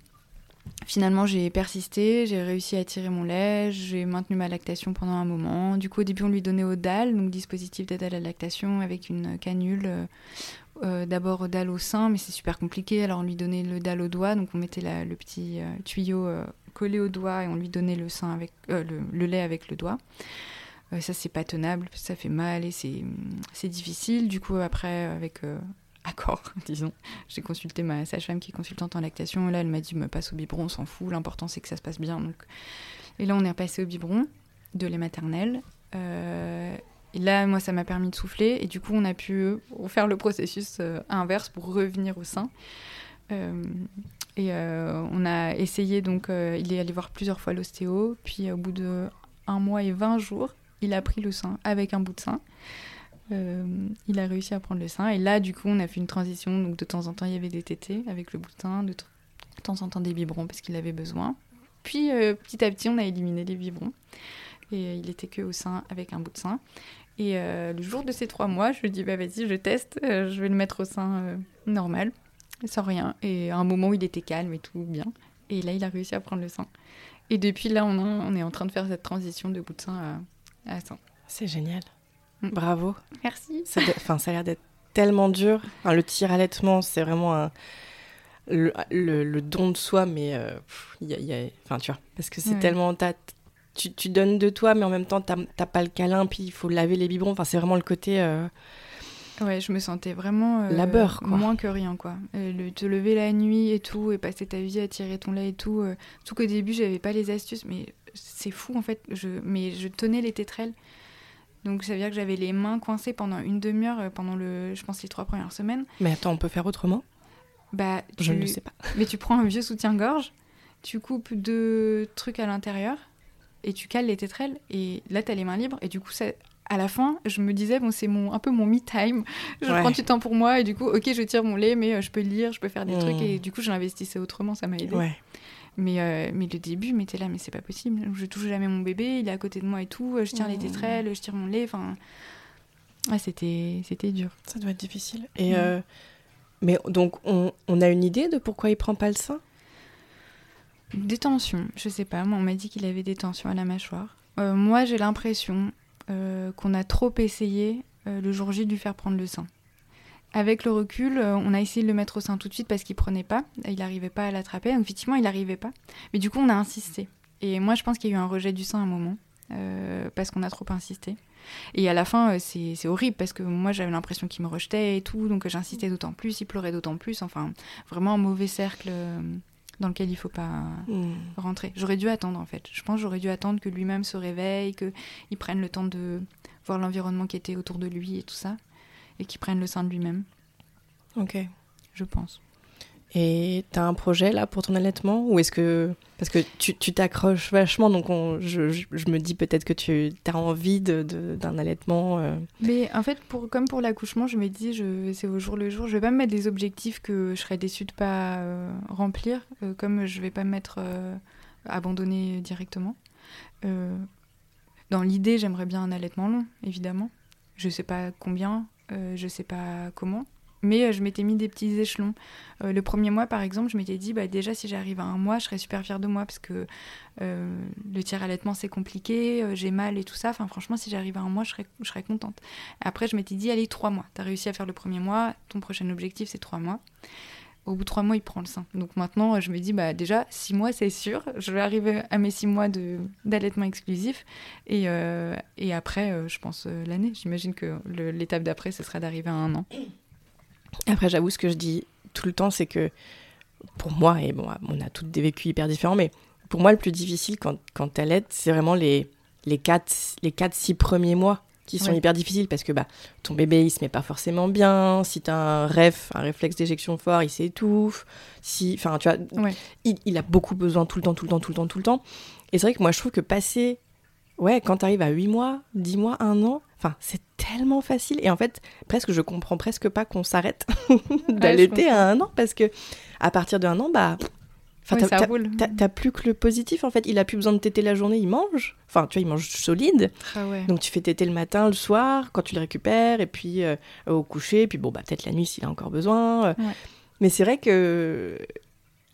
Finalement, j'ai persisté, j'ai réussi à tirer mon lait, j'ai maintenu ma lactation pendant un moment. Du coup, au début, on lui donnait au DAL, donc dispositif d'aide à la lactation, avec une canule. Euh, D'abord au DAL au sein, mais c'est super compliqué. Alors, on lui donnait le DAL au doigt, donc on mettait le petit euh, tuyau euh, collé au doigt et on lui donnait le, sein avec, le, lait avec le doigt. Ça, c'est pas tenable, ça fait mal et c'est c'est difficile. Du coup, après, avec accord, disons, j'ai consulté ma sage-femme qui est consultante en lactation. Là, elle m'a dit, me passe au biberon, on s'en fout. L'important, c'est que ça se passe bien. Donc... Et là, on est repassé au biberon de lait maternel. Et là, moi, ça m'a permis de souffler. Et du coup, on a pu euh, faire le processus euh, inverse pour revenir au sein. Euh, et on a essayé, donc, il est allé voir plusieurs fois l'ostéo. Puis, au bout de un mois et 20 jours, il a pris le sein avec un bout de sein. Il a réussi à prendre le sein. Et là, du coup, on a fait une transition. Donc, de temps en temps, il y avait des tétés avec le bout de sein, de, temps en temps des biberons parce qu'il avait besoin. Puis, petit à petit, on a éliminé les biberons. Et il était que au sein avec un bout de sein. Et euh, le jour de ces trois mois, je lui dis, bah vas-y, je teste, euh, je vais le mettre au sein euh, normal, sans rien. Et à un moment où il était calme et tout bien. Et là, il a réussi à prendre le sein. Et depuis là, on, a- on est en train de faire cette transition de bout de sein à, à sein. C'est génial. Mm. Bravo. Merci. Ça, de- ça a l'air d'être tellement dur. Enfin, le tir allaitement, c'est vraiment un- le, le- le don de soi, mais il y a- y a- tu vois, parce que c'est Ouais. tellement. t'as- tu, tu donnes de toi, mais en même temps, t'as pas le câlin, puis il faut laver les biberons. Enfin, c'est vraiment le côté. euh, Ouais, je me sentais vraiment euh, Labeur, quoi. moins que rien, quoi. Euh, le, te lever la nuit et tout, et passer ta vie à tirer ton lait et tout. euh, tout qu'au début, j'avais pas les astuces, mais c'est fou en fait. Je, mais je tenais les tétrelles. Donc ça veut dire que j'avais les mains coincées pendant une demi-heure, euh, pendant le, je pense les trois premières semaines. Mais attends, on peut faire autrement? Bah, Je ne sais pas. Mais tu prends un vieux soutien-gorge, tu coupes deux trucs à l'intérieur et tu cales les tétrelles et là t'as les mains libres et du coup ça, à la fin je me disais bon c'est mon un peu mon me time, je Ouais. prends du temps pour moi et du coup ok je tire mon lait mais euh, je peux lire, je peux faire des trucs et du coup je l'investissais autrement ça m'a aidé. Ouais. Mais euh, mais le début mais t'es là mais c'est pas possible, je touche jamais mon bébé, il est à côté de moi et tout, je tiens les Mm. tétrelles, je tire mon lait, enfin ouais, c'était c'était dur. Ça doit être difficile. Et Mm. euh, Mais donc, on, on a une idée de pourquoi il prend pas le sein? Des tensions, je sais pas. Moi, on m'a dit qu'il avait des tensions à la mâchoire. Euh, moi, j'ai l'impression euh, qu'on a trop essayé euh, le jour J de lui faire prendre le sein. Avec le recul, on a essayé de le mettre au sein tout de suite parce qu'il prenait pas, il n'arrivait pas à l'attraper. Donc, effectivement, il n'arrivait pas. Mais du coup, on a insisté. Et moi, je pense qu'il y a eu un rejet du sein à un moment parce qu'on a trop insisté. Et à la fin, c'est horrible parce que moi, j'avais l'impression qu'il me rejetait et tout, donc j'insistais d'autant plus, il pleurait d'autant plus. Enfin, vraiment un mauvais cercle dans lequel il faut pas Hmm. rentrer. J'aurais dû attendre en fait. Je pense que j'aurais dû attendre que lui-même se réveille, qu'il prenne le temps de voir l'environnement qui était autour de lui et tout ça, et qu'il prenne le sein de lui-même, Ok. je pense. Et t'as un projet là pour ton allaitement? Ou est-ce que. Parce que tu tu t'accroches vachement, donc on- je, je- me dis peut-être que tu as envie de- d'un allaitement. euh. Mais en fait, pour, comme pour l'accouchement, je me dis, je, c'est au jour le jour. Je vais pas me mettre des objectifs que je serais déçue de pas euh, remplir, euh, comme je vais pas me mettre abandonner directement. Dans l'idée, j'aimerais bien un allaitement long, évidemment. Je sais pas combien, je sais pas comment. Mais euh, je m'étais mis des petits échelons. Euh, le premier mois, par exemple, je m'étais dit, bah, déjà, si j'arrive à un mois, je serais super fière de moi parce que euh, le tiers allaitement, c'est compliqué, j'ai mal et tout ça. Enfin, franchement, si j'arrive à un mois, je serais, je serais contente. Après, je m'étais dit, allez, trois mois. T'as réussi à faire le premier mois, ton prochain objectif, c'est trois mois. Au bout de trois mois, il prend le sein. Donc maintenant, je me dis, bah déjà, six mois, c'est sûr. Je vais arriver à mes six mois d'allaitement exclusif. Et, et après, je pense l'année. J'imagine que l'étape d'après, ce sera d'arriver à un an. Après, j'avoue, ce que je dis tout le temps, c'est que pour moi, et bon, on a tous des vécus hyper différents, mais pour moi, le plus difficile quand, quand t'allaites, c'est vraiment les, les 4 les quatre, six premiers mois qui sont Ouais. hyper difficiles parce que bah, ton bébé, il se met pas forcément bien. Si t'as un ref, un réflexe d'éjection fort, il s'étouffe. Si, enfin, tu vois, Ouais. il, il a beaucoup besoin tout le temps, tout le temps, tout le temps, tout le temps. Et c'est vrai que moi, je trouve que passer, ouais, quand t'arrives à 8 mois, 10 mois, 1 an, enfin, c'est tellement facile. Et en fait, presque, je comprends presque pas qu'on s'arrête d'allaiter à un an parce que à partir d'un an, bah. enfin, t'as- plus que le positif en fait. Il a plus besoin de téter la journée, il mange. Enfin, tu vois, il mange solide. Ah ouais. Donc tu fais téter le matin, le soir, quand tu le récupères, et puis euh, au coucher, puis bon, bah peut-être la nuit s'il a encore besoin. euh. Ouais. Mais c'est vrai que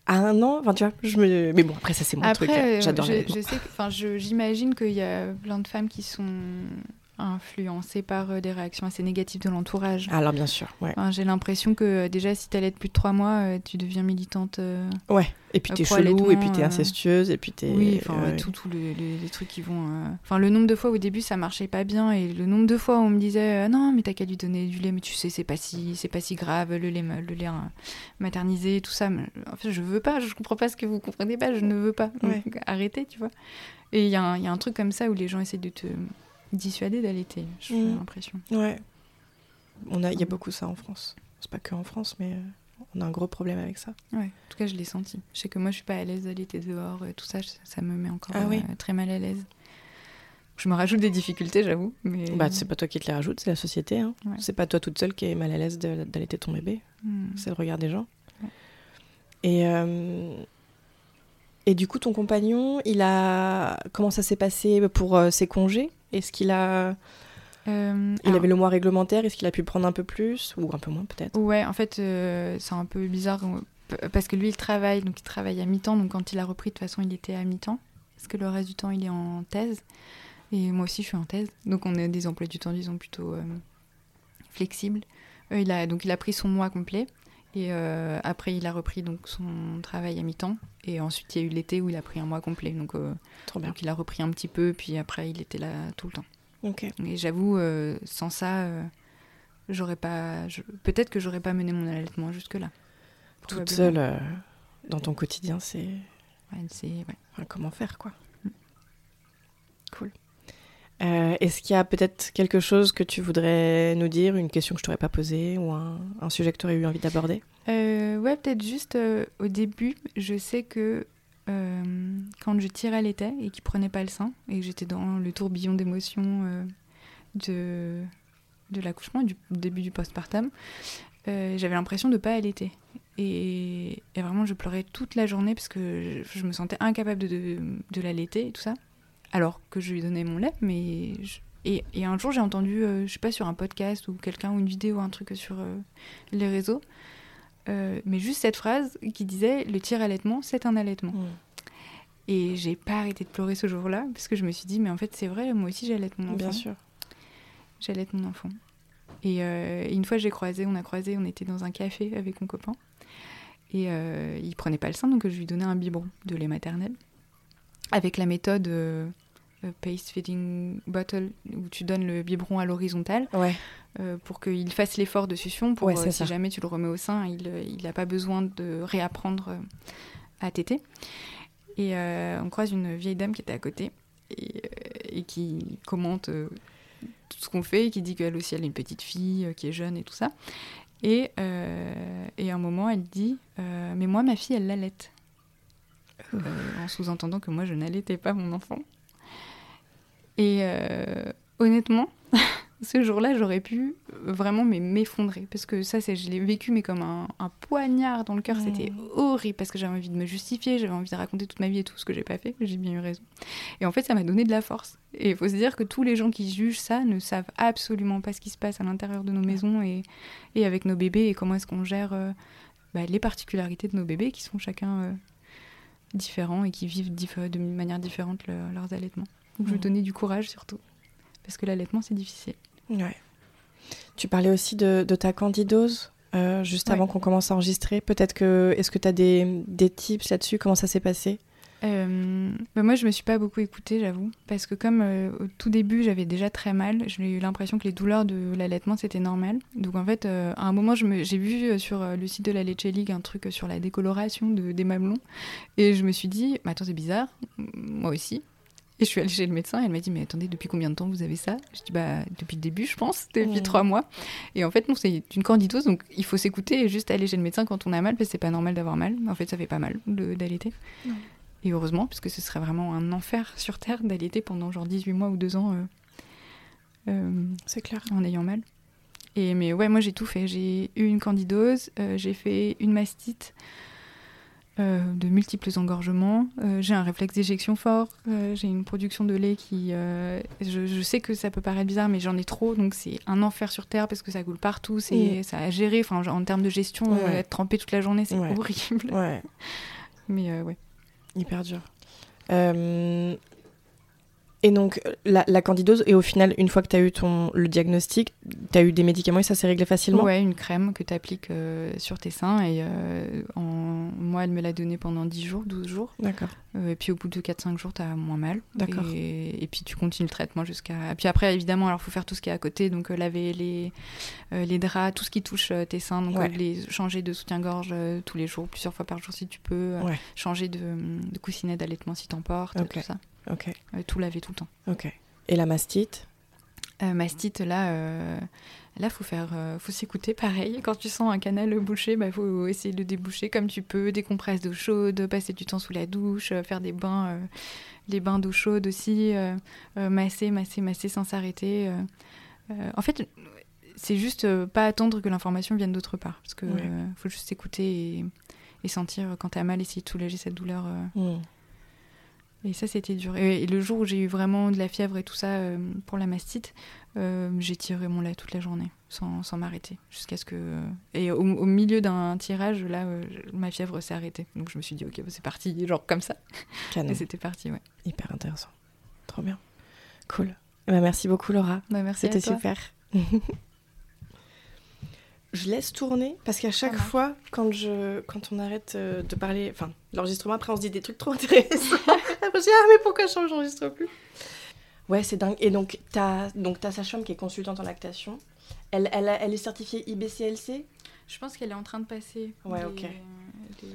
à un an, enfin tu vois, je me. Mais bon, après ça c'est mon Après, truc. J'adore je, je sais que- enfin, je- j'imagine qu'il y a plein de femmes qui sont influencées par euh, des réactions assez négatives de l'entourage. Alors bien sûr, ouais. Enfin, J'ai l'impression que euh, déjà, si t'allaites plus de trois mois, euh, tu deviens militante. euh, Ouais. Et puis t'es chelou, et puis t'es euh, incestueuse, et puis t'es. Oui, enfin, ouais. tout, tout le- le- les trucs qui vont. Enfin, le nombre de fois au début ça marchait pas bien et le nombre de fois où on me disait non, mais t'as qu'à lui donner du lait, mais tu sais, c'est pas si, c'est pas si grave, le lait, le lait hein, maternisé, tout ça. Mais, en fait, je veux pas, je comprends pas ce que vous comprenez pas, je ne veux pas. Ouais. Donc, arrêtez, tu vois. Et il y, a un- il y a un truc comme ça où les gens essaient de te dissuader d'allaiter, j'ai Mhm. l'impression. Ouais. On a, il y a beaucoup ça en France. C'est pas que en France, mais euh, on a un gros problème avec ça. Ouais, en tout cas, je l'ai senti. Je sais que moi, je suis pas à l'aise d'allaiter dehors, et tout ça, ça me met encore Ah oui. euh, très mal à l'aise. Je me rajoute des difficultés, j'avoue. Mais... Bah, c'est pas toi qui te les rajoute, c'est la société. Hein. Ouais. C'est pas toi toute seule qui est mal à l'aise d'allaiter ton bébé. Hmm. c'est le regard des gens. Ouais. Et, euh, et du coup, ton compagnon, il a comment ça s'est passé pour euh, ses congés? Est-ce qu'il a, Euh, il alors- avait le mois réglementaire Est-ce qu'il a pu prendre un peu plus ou un peu moins peut-être? Ouais, en fait, euh, c'est un peu bizarre parce que lui, il travaille, donc il travaille à mi-temps. Donc quand il a repris, de toute façon, il était à mi-temps. Parce que le reste du temps, il est en thèse. Et moi aussi, je suis en thèse. Donc on est des emplois du temps, disons, plutôt flexibles. Il a, donc il a pris son mois complet. Et euh, après, il a repris donc son travail à mi-temps. Et ensuite, il y a eu l'été où il a pris un mois complet. Donc, euh, Trop bien. donc il a repris un petit peu. Puis après, il était là tout le temps. Ok. Et j'avoue, euh, sans ça, j'aurais pas. je- Peut-être que j'aurais pas mené mon allaitement jusque-là. Toute seule dans ton quotidien, c'est Ouais, c'est- ouais. enfin, comment faire quoi. Mm. Cool. Euh, Est-ce qu'il y a peut-être quelque chose que tu voudrais nous dire, une question que je t'aurais pas posée ou un, sujet que tu aurais eu envie d'aborder? Euh, ouais, peut-être juste euh, au début, je sais que euh, quand je tirais l'été et qu'il prenait pas le sein et que j'étais dans le tourbillon d'émotions de, de l'accouchement, du début du postpartum, j'avais l'impression de pas allaiter. Et, vraiment, je pleurais toute la journée parce que je, je me sentais incapable de, de, de l'allaiter et tout ça. Alors que je lui donnais mon lait, mais. je- Et, et un jour, j'ai entendu, euh, je sais pas, sur un podcast ou quelqu'un ou une vidéo, un truc sur euh, les réseaux, euh, mais juste cette phrase qui disait le tir allaitement, c'est un allaitement. Mm. Et j'ai pas arrêté de pleurer ce jour-là parce que je me suis dit mais en fait c'est vrai, moi aussi j'allaite mon enfant. Bien sûr. J'allaite mon enfant. Et euh, une fois j'ai croisé, on a croisé, on était dans un café avec mon copain et il prenait pas le sein donc je lui donnais un biberon de lait maternel avec la méthode euh, euh, pace feeding bottle où tu donnes le biberon à l'horizontale Ouais. euh, pour qu'il fasse l'effort de succion pour Ouais, si ça. jamais tu le remets au sein, il n'a pas besoin de réapprendre à téter. Et on croise une vieille dame qui était à côté et, et qui commente tout ce qu'on fait et qui dit qu'elle aussi elle a une petite fille qui est jeune et tout ça. Et, euh, et à un moment elle dit euh, Mais moi ma fille elle l'allaite. Euh, en sous-entendant que moi je n'allaitais pas mon enfant. Et euh, honnêtement, ce jour-là, j'aurais pu vraiment m'effondrer parce que ça, c'est, je l'ai vécu mais comme un, un poignard dans le cœur. Mmh. C'était horrible parce que j'avais envie de me justifier, j'avais envie de raconter toute ma vie et tout ce que j'ai pas fait. J'ai bien eu raison. Et en fait, ça m'a donné de la force. Et il faut se dire que tous les gens qui jugent ça ne savent absolument pas ce qui se passe à l'intérieur de nos maisons et, et avec nos bébés et comment est-ce qu'on gère euh, bah, les particularités de nos bébés qui sont chacun euh, différents et qui vivent de manière différente le- leurs allaitements. Donc je Mmh. veux donner du courage surtout. Parce que l'allaitement, c'est difficile. Ouais. Tu parlais aussi de, de ta candidose euh, juste Ouais. avant qu'on commence à enregistrer. Peut-être que. Est-ce que tu as des, des tips là-dessus? Comment ça s'est passé? Euh, bah moi, je me suis pas beaucoup écoutée, j'avoue. Parce que comme euh, au tout début, j'avais déjà très mal, j'ai eu l'impression que les douleurs de l'allaitement, c'était normal. Donc en fait, euh, à un moment, j'ai vu sur le site de la Leche League un truc sur la décoloration de, des mamelons. Et je me suis dit, mais attends, c'est bizarre, moi aussi. Et je suis allée chez le médecin et elle m'a dit, mais attendez, depuis combien de temps vous avez ça? Je dis, bah, depuis le début, je pense, depuis trois mois. Et en fait, non, c'est une candidose, donc il faut s'écouter et juste aller chez le médecin quand on a mal, parce que c'est pas normal d'avoir mal. En fait, ça fait pas mal d'allaiter. Et heureusement, parce que ce serait vraiment un enfer sur Terre d'allaiter pendant genre 18 mois ou 2 ans euh, euh, C'est clair. en ayant mal. Et, mais ouais, moi j'ai tout fait. J'ai eu une candidose, euh, j'ai fait une mastite, de multiples engorgements, j'ai un réflexe d'éjection fort, j'ai une production de lait qui... je, je sais que ça peut paraître bizarre, mais j'en ai trop, donc c'est un enfer sur Terre parce que ça coule partout, c'est ça a géré, enfin en termes de gestion, Ouais. être trempé toute la journée, c'est Ouais. horrible. Ouais, Mais ouais. Hyper dur. Euh, Et donc, la, la candidose, et au final, une fois que tu as eu ton, le diagnostic, tu as eu des médicaments et ça s'est réglé facilement Ouais, une crème que tu appliques sur tes seins. Et euh, en... moi, elle me l'a donnée pendant 10 jours, 12 jours. D'accord. Euh, et puis au bout de 4-5 jours, tu as moins mal. D'accord. Et... et puis tu continues le traitement jusqu'à. Puis après, évidemment, alors faut faire tout ce qui est à côté. Donc euh, laver les, euh, les draps, tout ce qui touche euh, tes seins. Donc Ouais. euh, les... changer de soutien-gorge euh, tous les jours, plusieurs fois par jour si tu peux. euh, Ouais. Changer de, de coussinet d'allaitement si t'en portes, Ok. tout ça. Ok. Euh, tout laver tout le temps. Ok. Et la mastite Euh, mastite, là, euh, là, faut faire, euh, faut s'écouter. Pareil, quand tu sens un canal bouché, bah, faut essayer de le déboucher comme tu peux, des compresses d'eau chaude, passer du temps sous la douche, faire des bains, les bains d'eau chaude aussi, masser, masser, masser sans s'arrêter. en fait, c'est juste pas attendre que l'information vienne d'autre part, parce que Ouais. faut juste écouter et, et sentir quand t'as mal, essayer de soulager cette douleur. Hmm. Et ça, c'était dur. Et, et le jour où j'ai eu vraiment de la fièvre et tout ça euh, pour la mastite, euh, j'ai tiré mon lait toute la journée, sans, sans m'arrêter. Jusqu'à ce que. Et au, au milieu d'un tirage, là, euh, ma fièvre s'est arrêtée. Donc je me suis dit, ok, bah, c'est parti, genre comme ça. Canon. Et c'était parti, ouais. Hyper intéressant. Trop bien. Cool. Ben, merci beaucoup, Laura. Bah, merci C'était super. je laisse tourner parce qu'à chaque fois, quand, je, quand on arrête de parler, enfin, l'enregistrement, après, on se dit des trucs trop intéressants. Après, je dis, ah, mais pourquoi je n'enregistre plus Ouais, c'est dingue. Et donc, ta donc ta sage-femme qui est consultante en lactation, elle, elle, a- elle est certifiée IBCLC Je pense qu'elle est en train de passer. Ouais, ok. les-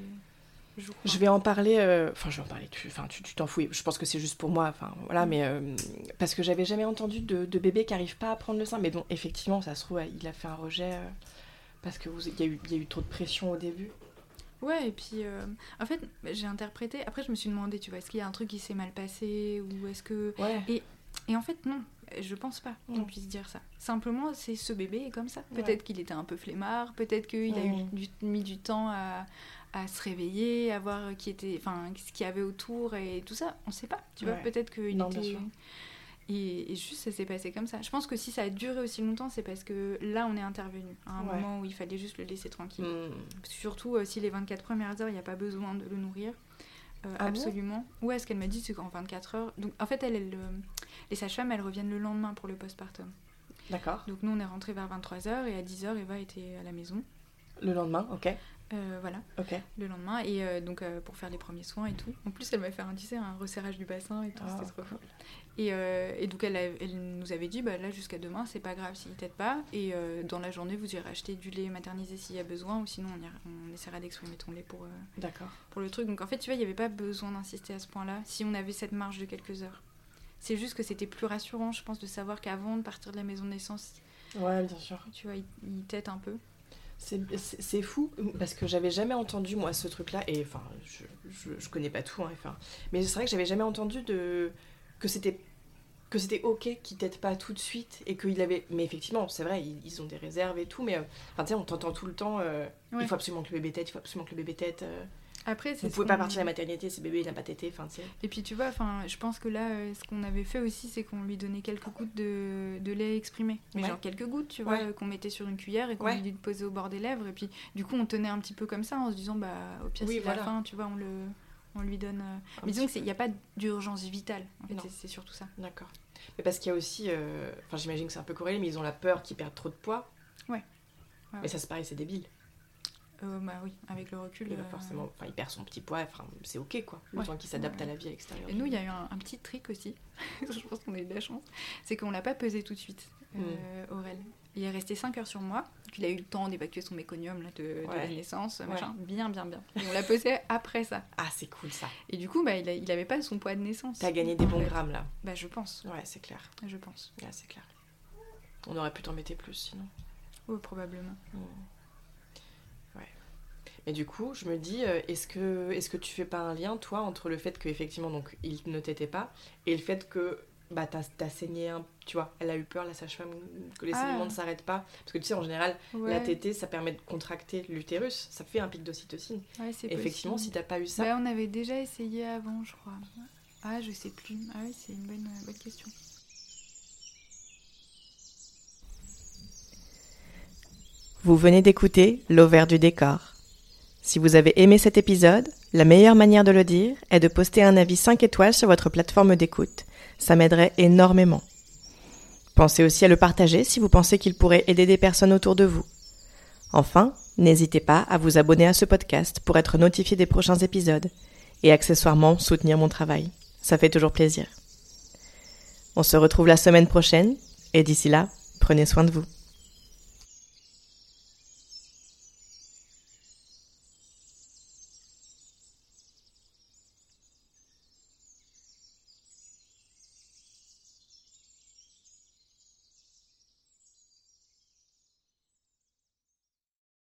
je. Je vais en parler. euh, Enfin, je vais en parler. Tu, enfin, tu tu t'en fous. Je pense que c'est juste pour moi. Enfin, voilà. Mais euh, parce que j'avais jamais entendu de, de bébé qui arrive pas à prendre le sein. Mais bon, effectivement, ça se trouve, il a fait un rejet euh, parce que il y a eu, il y a eu trop de pression au début. Ouais, et puis euh, en fait, j'ai interprété. Après, je me suis demandé, tu vois, est-ce qu'il y a un truc qui s'est mal passé ou est-ce que. Ouais. Et en fait, non, je pense pas qu'on Non. puisse dire ça. Simplement, c'est ce bébé est comme ça. Ouais. Peut-être qu'il était un peu flemmard, peut-être qu'il a eu du- mis du temps à, à se réveiller, à voir qui était, enfin, ce qu'il y avait autour et tout ça. On sait pas, tu vois. Peut-être qu'il était. Et, juste, ça s'est passé comme ça. Je pense que si ça a duré aussi longtemps, c'est parce que là, on est intervenu à un moment où il fallait juste le laisser tranquille. Hmm. Surtout euh, si les 24 premières heures, il n'y a pas besoin de le nourrir. Euh, ah absolument. ouais, ce qu'elle m'a dit, c'est qu'en 24 heures. Donc, en fait, elle, elle les sages-femmes, elles reviennent le lendemain pour le postpartum. D'accord. Donc, nous, on est rentré vers 23h et à 10h, Eva était à la maison. Le lendemain, ok. Euh, voilà, le lendemain. Et euh, donc, euh, pour faire les premiers soins et tout. En plus, elle m'a fait un, tu un resserrage du bassin et tout, c'était ah, trop cool. Et, et, donc, elle, elle, nous avait dit, bah, là, jusqu'à demain, c'est pas grave s'il t'aide pas. Et dans la journée, vous irez acheter du lait maternisé s'il y a besoin, ou sinon, on, on essaiera d'exprimer ton lait pour, pour le truc. Donc, en fait, tu vois, il n'y avait pas besoin d'insister à ce point-là, si on avait cette marge de quelques heures. C'est juste que c'était plus rassurant, je pense, de savoir qu'avant de partir de la maison de naissance, ouais, bien sûr. tu vois, il, il t'aide un peu. C'est fou parce que j'avais jamais entendu moi ce truc-là et enfin je, je, je, connais pas tout hein, enfin mais c'est vrai que j'avais jamais entendu de que c'était que c'était ok qu'ils t'aident pas tout de suite et qu'il avait mais effectivement c'est vrai ils, ont des réserves et tout mais euh, enfin tu sais on t'entend tout le temps euh, il faut absolument que le bébé tête il faut absolument que le bébé tête euh, après, Vous pouvez pas partir à la maternité, ce bébé il n'a pas tété. Et puis tu vois, enfin, je pense que là, euh, ce qu'on avait fait aussi, c'est qu'on lui donnait quelques gouttes de, de lait exprimé. Mais genre quelques gouttes, tu vois, qu'on mettait sur une cuillère et qu'on lui posait au bord des lèvres. Et puis du coup, on tenait un petit peu comme ça en se disant, bah au pire, oui, la fin, tu vois, on, le, on lui donne. Euh, mais disons qu'il n'y a pas d'urgence vitale. En fait, c'est surtout ça. D'accord. Mais parce qu'il y a aussi, euh, enfin, j'imagine que c'est un peu corrélé, mais ils ont la peur qu'ils perdent trop de poids. Ouais. Mais ça, c'est pareil, c'est débile. Euh, bah oui, avec le recul. Il, euh, forcément, il perd son petit poight, c'est ok quoi, le temps qu'il s'adapte à la vie à l'extérieur. Et nous, il y a eu un, petit trick aussi, je pense qu'on a eu de la chance, c'est qu'on l'a pas pesé tout de suite, euh, hmm. Aurel. Il est resté 5 heures sur moi, donc il a eu le temps d'évacuer son méconium là, de, la naissance, machin, bien, bien, bien. Et on l'a pesé après ça. Ah, c'est cool ça. Et du coup, bah, il, il avait pas son poids de naissance. T'as gagné des bons grammes là. Bah, je pense. Ouais, c'est clair. Je pense. Ouais, c'est clair. On aurait pu t'en mettre plus sinon. Oui, probablement. Hmm. Et du coup, je me dis, euh, est-ce que, est que tu fais pas un lien, toi, entre le fait qu'effectivement, donc, il ne t'était pas, et le fait que bah, t'as as saigné, un, tu vois, elle a eu peur, la sage-femme, que les ah. saignements ne s'arrêtent pas. Parce que tu sais, en général, la tétée, ça permet de contracter l'utérus, ça fait un pic d'ocytocine. Ouais, effectivement, si t'as pas eu ça. Bah, on avait déjà essayé avant, je crois. Ah, je sais plus. Ah oui, c'est une bonne, bonne question. Vous venez d'écouter L'Auvers du décor. Si vous avez aimé cet épisode, la meilleure manière de le dire est de poster un avis 5 étoiles sur votre plateforme d'écoute. Ça m'aiderait énormément. Pensez aussi à le partager si vous pensez qu'il pourrait aider des personnes autour de vous. Enfin, n'hésitez pas à vous abonner à ce podcast pour être notifié des prochains épisodes et accessoirement soutenir mon travail. Ça fait toujours plaisir. On se retrouve la semaine prochaine et d'ici là, prenez soin de vous.